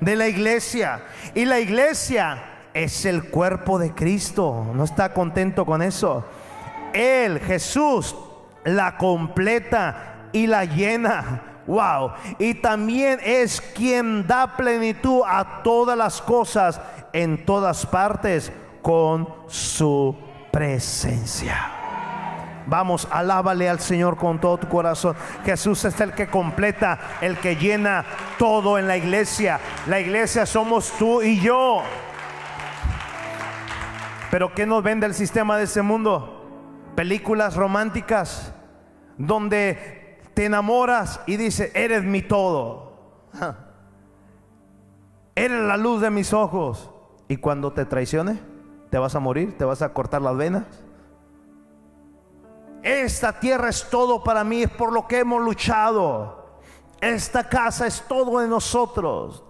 De la iglesia. Y la iglesia es el cuerpo de Cristo. ¿No está contento con eso? Él, Jesús, la completa y la llena. Wow. Y también es quien da plenitud a todas las cosas en todas partes con su presencia. Vamos, alábale al Señor con todo tu corazón. Jesús es el que completa, el que llena todo en la iglesia. La iglesia somos tú y yo. Pero ¿qué nos vende el sistema de ese mundo? Películas románticas donde te enamoras y dice, eres mi todo. <laughs> Eres la luz de mis ojos. Y cuando te traicione, te vas a morir, te vas a cortar las venas. Esta tierra es todo para mí, es por lo que hemos luchado. Esta casa es todo de nosotros.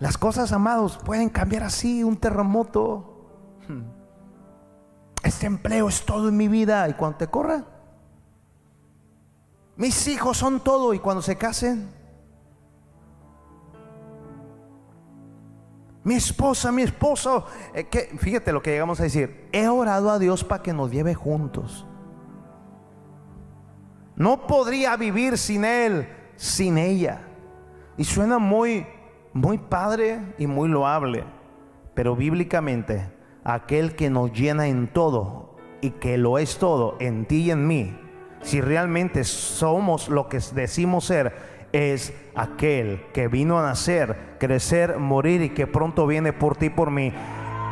Las cosas, amados, pueden cambiar así, un terremoto. Este empleo es todo en mi vida. Y cuando te corra, mis hijos son todo. Y cuando se casen, mi esposa, mi esposo. Eh, que, fíjate lo que llegamos a decir. He orado a Dios para que nos lleve juntos. No podría vivir sin él, sin ella. Y suena muy, muy padre y muy loable. Pero bíblicamente, aquel que nos llena en todo y que lo es todo en ti y en mí, si realmente somos lo que decimos ser, es aquel que vino a nacer, crecer, morir y que pronto viene por ti y por mí.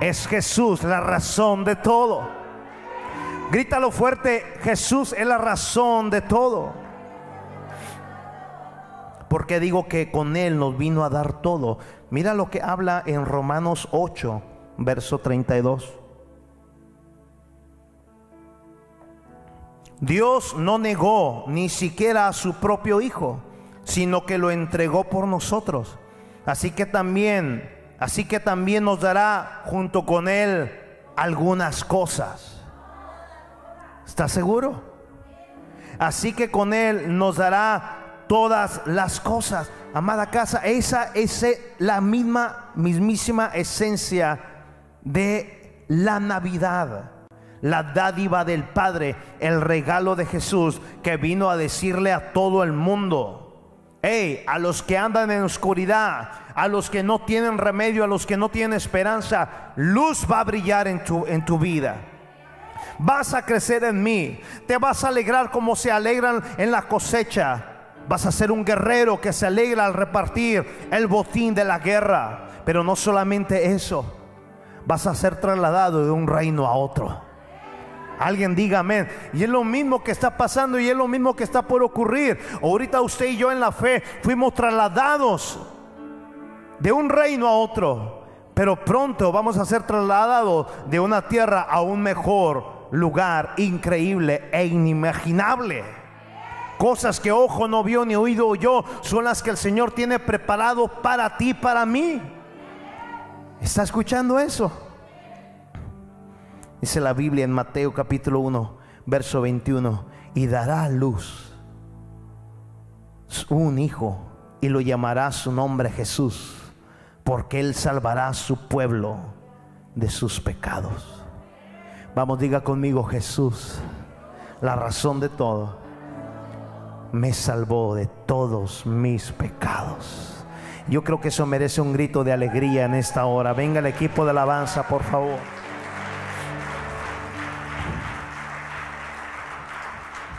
Es Jesús la razón de todo. Grítalo fuerte, Jesús es la razón de todo. Porque digo que con Él nos vino a dar todo. Mira lo que habla en Romanos 8, verso 32. Dios no negó ni siquiera a su propio Hijo, sino que lo entregó por nosotros. Así que también, así que también nos dará junto con Él algunas cosas. ¿Está seguro? Así que con Él nos dará todas las cosas. Amada casa, esa es la misma, mismísima esencia de la Navidad. La dádiva del Padre, el regalo de Jesús que vino a decirle a todo el mundo, Hey, a los que andan en oscuridad, a los que no tienen remedio, a los que no tienen esperanza, luz va a brillar en tu, en tu vida. Vas a crecer en mí. Te vas a alegrar como se alegran en la cosecha. Vas a ser un guerrero que se alegra al repartir el botín de la guerra. Pero no solamente eso. Vas a ser trasladado de un reino a otro. Alguien diga amén. Y es lo mismo que está pasando y es lo mismo que está por ocurrir. Ahorita usted y yo en la fe fuimos trasladados de un reino a otro. Pero pronto vamos a ser trasladados de una tierra a un mejor lugar increíble e inimaginable. Cosas que ojo no vio ni oído yo son las que el Señor tiene preparado para ti, para mí. ¿Está escuchando eso? Dice la Biblia en Mateo capítulo 1, verso 21, y dará a luz un hijo y lo llamará su nombre Jesús, porque él salvará a su pueblo de sus pecados. Vamos, diga conmigo Jesús, la razón de todo, me salvó de todos mis pecados. Yo creo que eso merece un grito de alegría en esta hora. Venga el equipo de alabanza, por favor.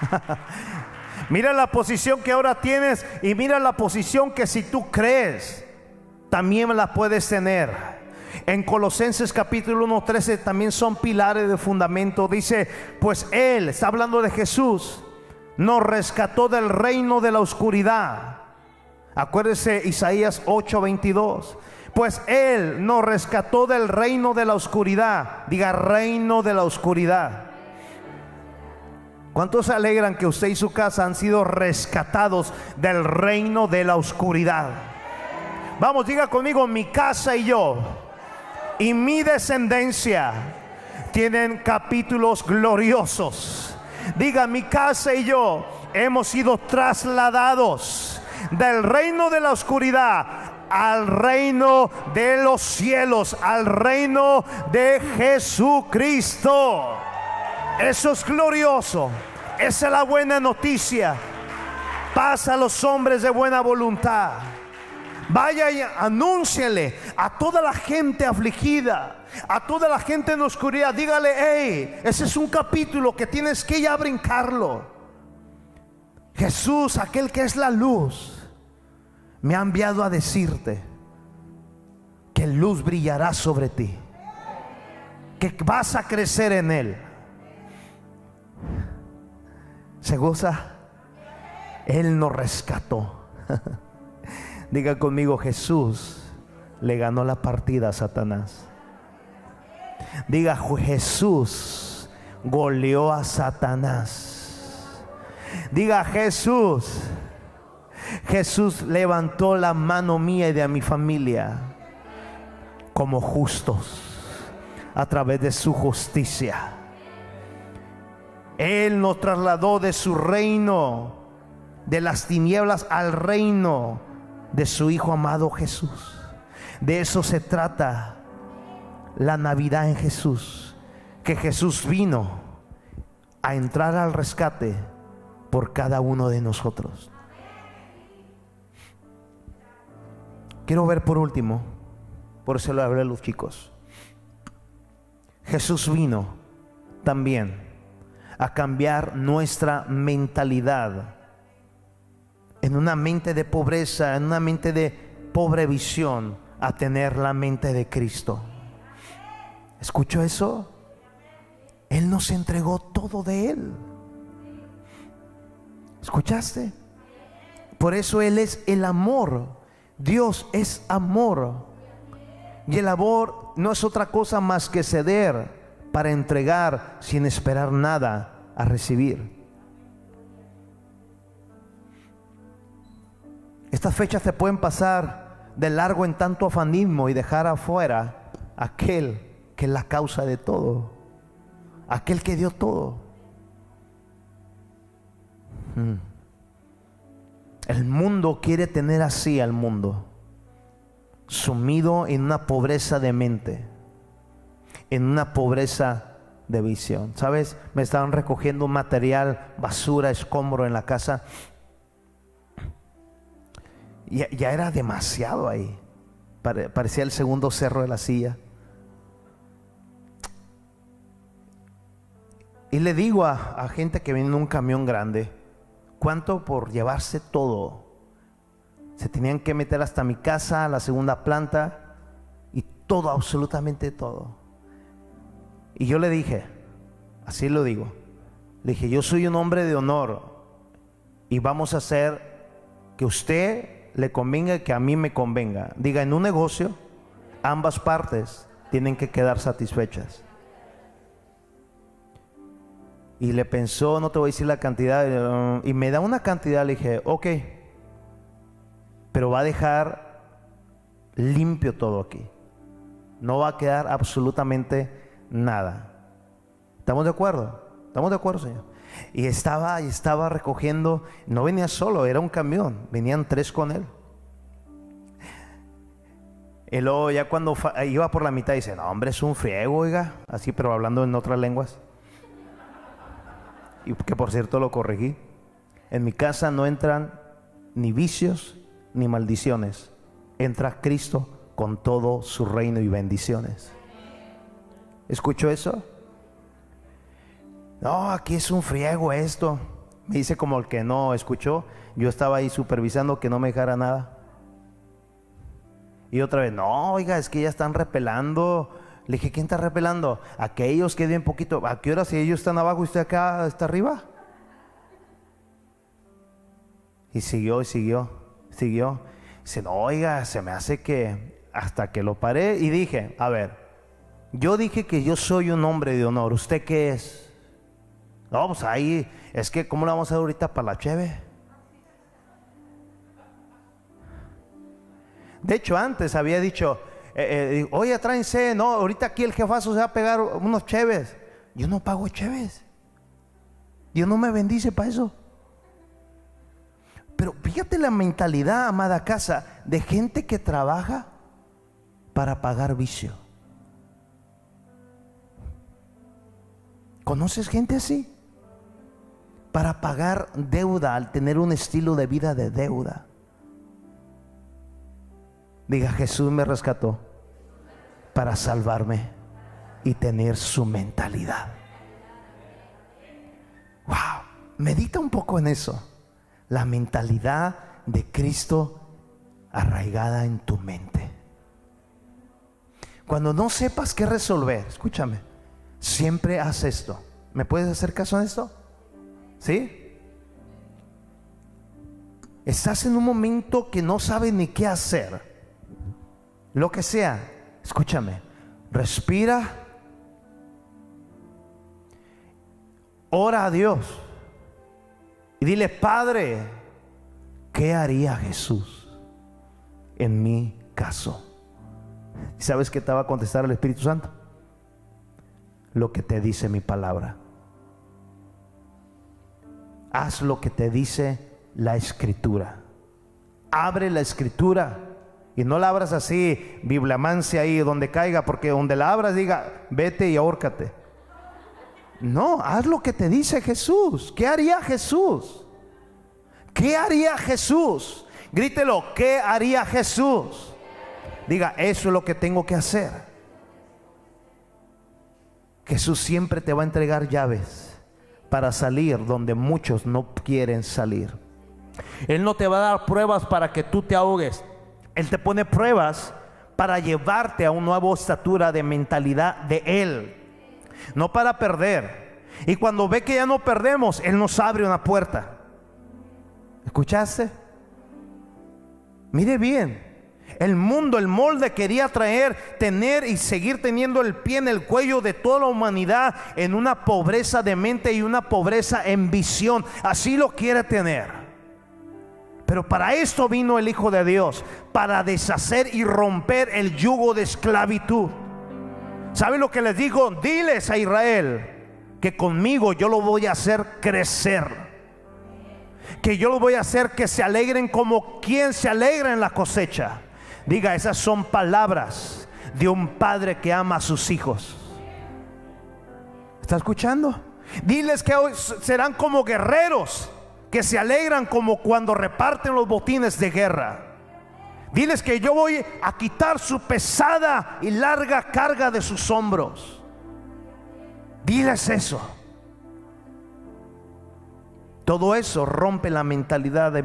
<laughs> mira la posición que ahora tienes y mira la posición que si tú crees, también la puedes tener. En Colosenses capítulo 1, 13 también son pilares de fundamento. Dice, pues Él, está hablando de Jesús, nos rescató del reino de la oscuridad. Acuérdese Isaías 8, 22. Pues Él nos rescató del reino de la oscuridad. Diga reino de la oscuridad ¿Cuántos se alegran que usted y su casa han sido rescatados del reino de la oscuridad? Vamos, diga conmigo, mi casa y yo y mi descendencia tienen capítulos gloriosos. Diga, mi casa y yo hemos sido trasladados del reino de la oscuridad al reino de los cielos, al reino de Jesucristo. Eso es glorioso. Esa es la buena noticia. Pasa a los hombres de buena voluntad. Vaya y anúnciele a toda la gente afligida, a toda la gente en oscuridad. Dígale, hey, ese es un capítulo que tienes que ya brincarlo. Jesús, aquel que es la luz, me ha enviado a decirte que luz brillará sobre ti, que vas a crecer en él ¿Se goza? Él nos rescató. <laughs> Diga conmigo, Jesús le ganó la partida a Satanás. Diga, Jesús goleó a Satanás. Diga, Jesús. Jesús levantó la mano mía y de mi familia como justos a través de su justicia. Él nos trasladó de su reino, de las tinieblas al reino de su Hijo amado Jesús. De eso se trata la Navidad en Jesús. Que Jesús vino a entrar al rescate por cada uno de nosotros. Quiero ver por último, por eso lo hablé a los chicos. Jesús vino también a cambiar nuestra mentalidad. En una mente de pobreza, en una mente de pobre visión, a tener la mente de Cristo. ¿Escuchó eso? Él nos entregó todo de Él. ¿Escuchaste? Por eso Él es el amor. Dios es amor. Y el amor no es otra cosa más que ceder para entregar sin esperar nada a recibir. Estas fechas se pueden pasar de largo en tanto afanismo y dejar afuera aquel que es la causa de todo, aquel que dio todo. Hmm. El mundo quiere tener así al mundo, sumido en una pobreza de mente en una pobreza de visión. ¿Sabes? Me estaban recogiendo material, basura, escombro en la casa. Ya, ya era demasiado ahí. parecía el segundo cerro de la silla. Y le digo a, gente que viene en un camión grande, ¿cuánto por llevarse todo? Se tenían que meter hasta mi casa, la segunda planta, y todo, absolutamente todo. Y yo le dije, así lo digo, le dije, yo soy un hombre de honor y vamos a hacer que usted le convenga que a mí me convenga. Diga, en un negocio, ambas partes tienen que quedar satisfechas. Y le pensó, no te voy a decir la cantidad, y me da una cantidad, le dije, ok, pero va a dejar limpio todo aquí. No va a quedar absolutamente nada. ¿Estamos de acuerdo? ¿Estamos de acuerdo, Señor? Y estaba, y estaba recogiendo, no venía solo, era un camión, venían tres con él. Y luego ya cuando iba por la mitad dice, no hombre, es un friego, oiga, así pero hablando en otras lenguas y que por cierto lo corregí. En mi casa no entran ni vicios ni maldiciones. Entra Cristo con todo su reino y bendiciones. ¿Escucho eso? No, aquí es un friego esto. Me dice como el que no escuchó. Yo estaba ahí supervisando que no me dejara nada. Y otra vez, no, oiga, es que ya están repelando le dije, ¿quién está repelando? Aquellos que den poquito. ¿A qué hora si ellos están abajo y usted acá está arriba? Y siguió y siguió, siguió. Dice, no, oiga, se me hace que hasta que lo paré y dije, a ver, yo dije que yo soy un hombre de honor. ¿Usted qué es? No, pues ahí, es que, ¿cómo la vamos a hacer ahorita para la cheve? De hecho, antes había dicho, eh, eh, oye, tráense, no, ahorita aquí el jefazo se va a pegar unos cheves. Yo no pago cheves. Dios no me bendice para eso. Pero fíjate la mentalidad, amada casa, de gente que trabaja para pagar vicio. ¿Conoces gente así? Para pagar deuda al tener un estilo de vida de deuda. Diga, Jesús me rescató para salvarme y tener su mentalidad. Wow, medita un poco en eso. La mentalidad de Cristo arraigada en tu mente. Cuando no sepas qué resolver, escúchame, siempre haz esto. ¿Me puedes hacer caso en esto? ¿Sí? Estás en un momento que no sabes ni qué hacer lo que sea, escúchame, respira, ora a Dios y dile, Padre, ¿qué haría Jesús en mi caso? ¿Y sabes qué te va a contestar el Espíritu Santo? Lo que te dice mi palabra. Haz lo que te dice la escritura. Abre la escritura y no la abras así, biblamancia ahí donde caiga, porque donde la abras diga, vete y ahórcate. No, haz lo que te dice Jesús. ¿Qué haría Jesús? ¿Qué haría Jesús? Grítelo, ¿qué haría Jesús? Diga, eso es lo que tengo que hacer. Jesús siempre te va a entregar llaves para salir donde muchos no quieren salir. Él no te va a dar pruebas para que tú te ahogues. Él te pone pruebas para llevarte a una nueva estatura de mentalidad de Él, no para perder. Y cuando ve que ya no perdemos, Él nos abre una puerta. ¿Escuchaste? Mire bien, el mundo, el molde quería traer, tener y seguir teniendo el pie en el cuello de toda la humanidad en una pobreza de mente y una pobreza en visión. Así lo quiere tener. Pero para esto vino el Hijo de Dios, para deshacer y romper el yugo de esclavitud. ¿Sabe lo que les digo? Diles a Israel que conmigo yo lo voy a hacer crecer. Que yo lo voy a hacer que se alegren como quien se alegra en la cosecha. Diga, esas son palabras de un padre que ama a sus hijos. ¿Está escuchando? Diles que hoy serán como guerreros que se alegran como cuando reparten los botines de guerra. Diles que yo voy a quitar su pesada y larga carga de sus hombros. Diles eso. Todo eso rompe la mentalidad de,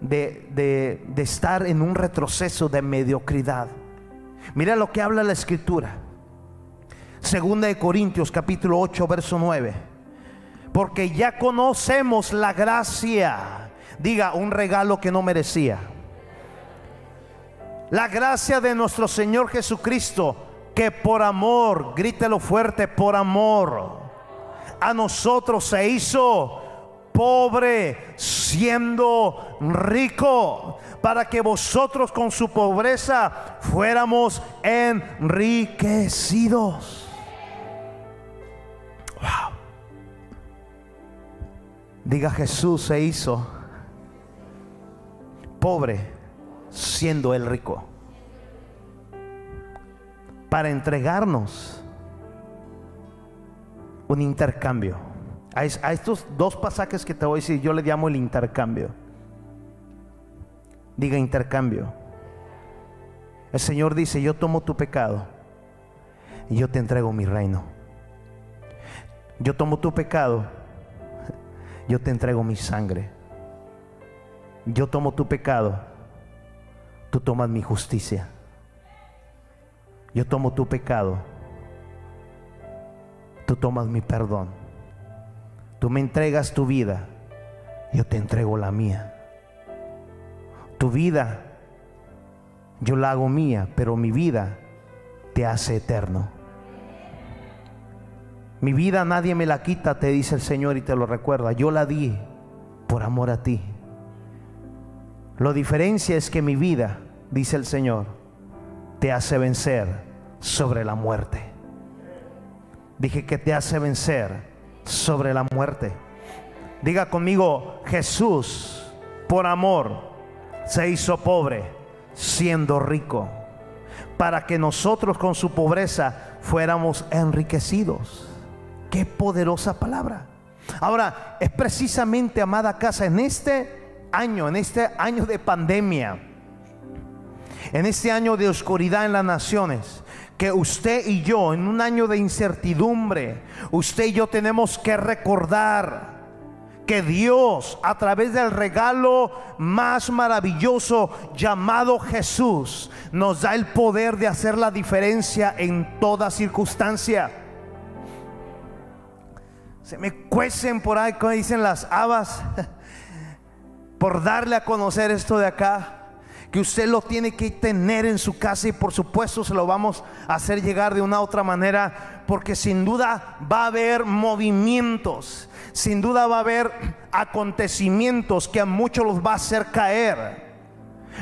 de, estar en un retroceso de mediocridad. Mira lo que habla la escritura. Segunda de Corintios capítulo 8 verso 9. Porque ya conocemos la gracia. Diga, un regalo que no merecía. La gracia de nuestro Señor Jesucristo, que por amor, grítelo fuerte, por amor, a nosotros se hizo pobre siendo rico, para que vosotros con su pobreza fuéramos enriquecidos. Wow. Diga Jesús se hizo pobre siendo el rico. Para entregarnos un intercambio. A, estos dos pasajes que te voy a decir, yo le llamo el intercambio. Diga intercambio. El Señor dice, yo tomo tu pecado y yo te entrego mi reino. Yo tomo tu pecado, yo te entrego mi sangre. Yo tomo tu pecado tú tomas mi justicia. Yo tomo tu pecado. Tú tomas mi perdón. Tú me entregas tu vida. Yo te entrego la mía. Tu vida, yo la hago mía, pero mi vida te hace eterno. Mi vida nadie me la quita, te dice el Señor y te lo recuerda. Yo la di por amor a ti. Lo diferencia es que mi vida, dice el Señor, te hace vencer sobre la muerte. Dije que te hace vencer sobre la muerte. Diga conmigo, Jesús, por amor, se hizo pobre siendo rico, para que nosotros con su pobreza fuéramos enriquecidos. Qué poderosa palabra. Ahora, es precisamente, amada casa, en este año, en este año de pandemia, en este año de oscuridad en las naciones, que usted y yo, en un año de incertidumbre, usted y yo tenemos que recordar que Dios, a través del regalo más maravilloso llamado Jesús, nos da el poder de hacer la diferencia en toda circunstancia. Se me cuecen por ahí, como dicen las habas. <laughs> por darle a conocer esto de acá, que usted lo tiene que tener en su casa y por supuesto se lo vamos a hacer llegar de una u otra manera, porque sin duda va a haber movimientos, sin duda va a haber acontecimientos que a muchos los va a hacer caer.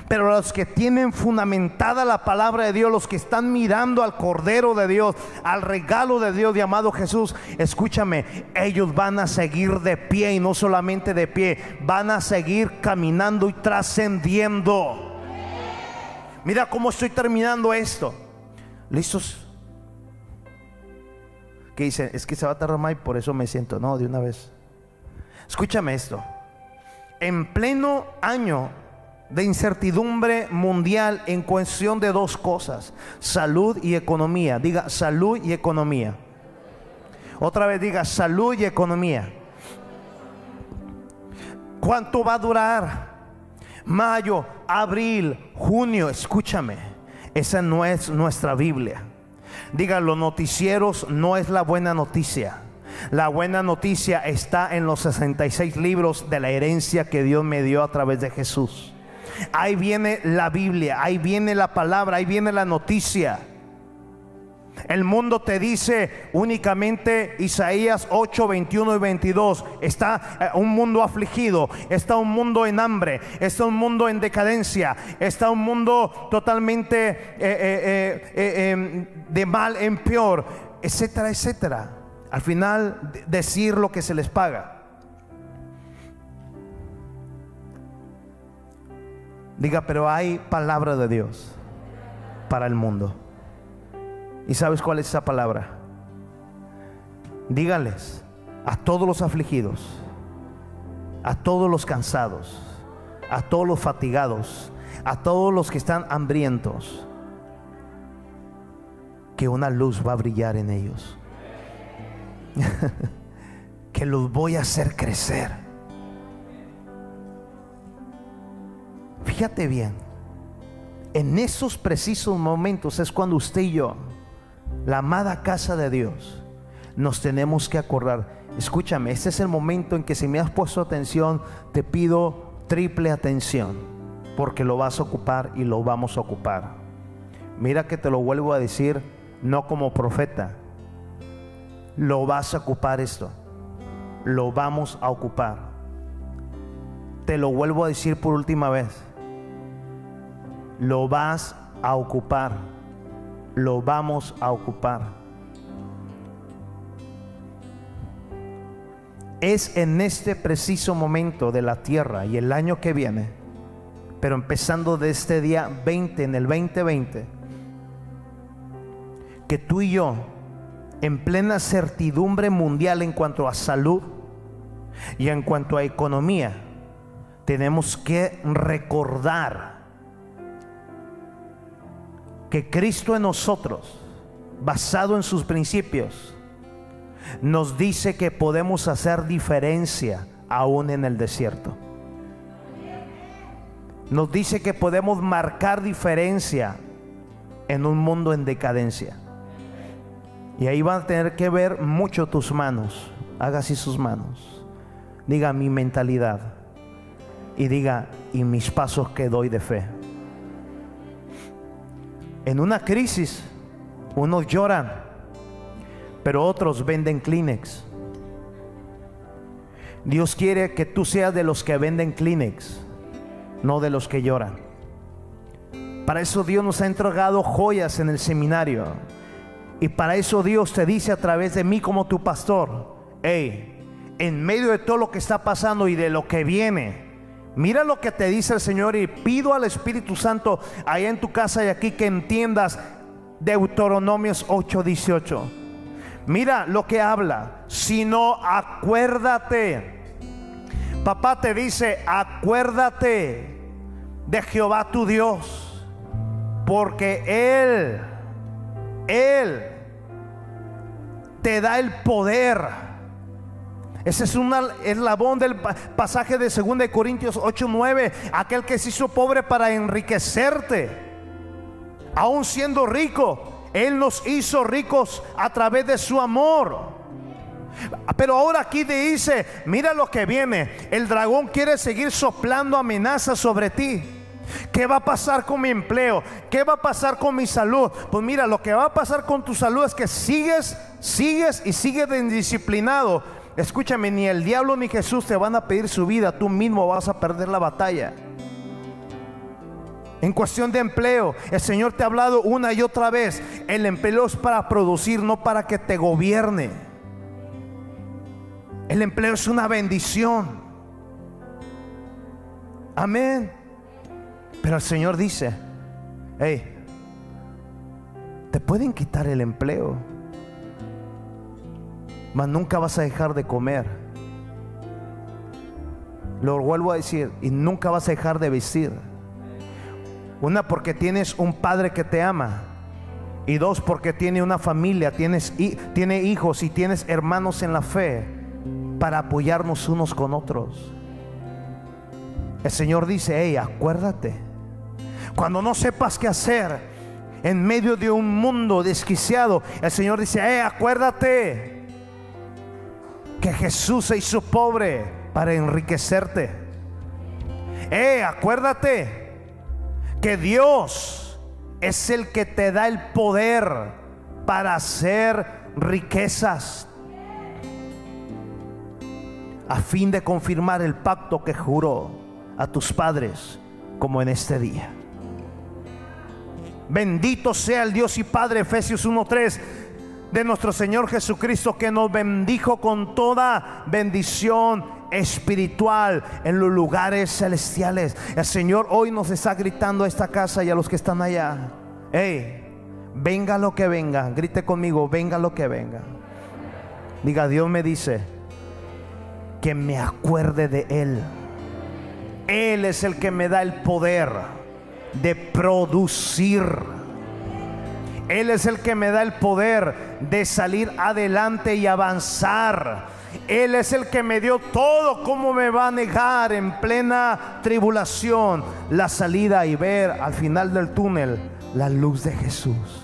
Pero los que tienen fundamentada la palabra de Dios, los que están mirando al Cordero de Dios, al regalo de Dios llamado Jesús, escúchame, ellos van a seguir de pie y no solamente de pie, van a seguir caminando y trascendiendo. Mira cómo estoy terminando esto. ¿Listos? ¿Qué dice? Es que se va a tardar más y por eso me siento. No, de una vez. Escúchame esto. En pleno año de incertidumbre mundial en cuestión de dos cosas, salud y economía. Diga salud y economía. Otra vez diga salud y economía. ¿Cuánto va a durar? Mayo, abril, junio, escúchame. Esa no es nuestra Biblia. Diga, los noticieros no es la buena noticia. La buena noticia está en los 66 libros de la herencia que Dios me dio a través de Jesús. Ahí viene la Biblia, ahí viene la palabra, ahí viene la noticia. El mundo te dice únicamente Isaías 8, 21 y 22. Está eh, un mundo afligido, está un mundo en hambre, está un mundo en decadencia, está un mundo totalmente eh, eh, em, de mal en peor, etcétera, etcétera. Al final decir lo que se les paga. Diga, pero hay palabra de Dios para el mundo. ¿Y sabes cuál es esa palabra? Díganles a todos los afligidos, a todos los cansados, a todos los fatigados, a todos los que están hambrientos, que una luz va a brillar en ellos. <laughs> que los voy a hacer crecer. Fíjate bien, en esos precisos momentos es cuando usted y yo, la amada casa de Dios, nos tenemos que acordar. Escúchame, este es el momento en que si me has puesto atención, te pido triple atención, porque lo vas a ocupar y lo vamos a ocupar. Mira que te lo vuelvo a decir, no como profeta, lo vas a ocupar esto, lo vamos a ocupar. Te lo vuelvo a decir por última vez, lo vas a ocupar, lo vamos a ocupar. es en este preciso momento de la tierra y el año que viene, pero empezando de este día 20 en el 2020, que tú y yo, en plena certidumbre mundial en cuanto a salud y en cuanto a economía, tenemos que recordar que Cristo en nosotros, basado en sus principios, nos dice que podemos hacer diferencia aún en el desierto. Nos dice que podemos marcar diferencia en un mundo en decadencia. Y ahí van a tener que ver mucho tus manos. Haga así sus manos. Diga mi mentalidad. Y diga, y mis pasos que doy de fe. En una crisis, unos lloran pero otros venden Kleenex. Dios quiere que tú seas de los que venden Kleenex, no de los que lloran. Para eso Dios nos ha entregado joyas en el seminario. Y para eso Dios te dice a través de mí como tu pastor, hey, en medio de todo lo que está pasando y de lo que viene, mira lo que te dice el Señor y pido al Espíritu Santo allá en tu casa y aquí que entiendas Deuteronomios 8:18. Mira lo que habla, sino acuérdate. Papá te dice, acuérdate de Jehová tu Dios, porque Él, Él te da el poder. Ese es un eslabón del pasaje de 2 Corintios 8, 9. Aquel que se hizo pobre para enriquecerte, aún siendo rico, él nos hizo ricos a través de su amor. Pero ahora aquí te dice, mira lo que viene. El dragón quiere seguir soplando amenazas sobre ti. ¿Qué va a pasar con mi empleo? ¿Qué va a pasar con mi salud? Pues mira, lo que va a pasar con tu salud es que sigues, sigues y sigues indisciplinado. Escúchame, ni el diablo ni Jesús te van a pedir su vida, tú mismo vas a perder la batalla. En cuestión de empleo, el Señor te ha hablado una y otra vez. El empleo es para producir, no para que te gobierne. El empleo es una bendición. Amén. Pero el Señor dice, hey, te pueden quitar el empleo, mas nunca vas a dejar de comer. Lo vuelvo a decir, y nunca vas a dejar de vestir. Una porque tienes un padre que te ama. Y dos porque tiene una familia, tienes, tiene hijos y tienes hermanos en la fe para apoyarnos unos con otros. El Señor dice, hey, acuérdate. Cuando no sepas qué hacer en medio de un mundo desquiciado, el Señor dice, hey, acuérdate que Jesús se hizo pobre para enriquecerte. Hey, acuérdate que Dios es el que te da el poder para hacer riquezas a fin de confirmar el pacto que juró a tus padres como en este día. Bendito sea el Dios y Padre, Efesios 1.3, de nuestro Señor Jesucristo, que nos bendijo con toda bendición espiritual en los lugares celestiales. El Señor hoy nos está gritando a esta casa y a los que están allá. Hey, venga lo que venga. Grite conmigo, venga lo que venga. Diga, Dios me dice que me acuerde de Él. Él es el que me da el poder de producir. Él es el que me da el poder de salir adelante y avanzar. Él es el que me dio todo. ¿Cómo me va a negar en plena tribulación la salida y ver al final del túnel la luz de Jesús?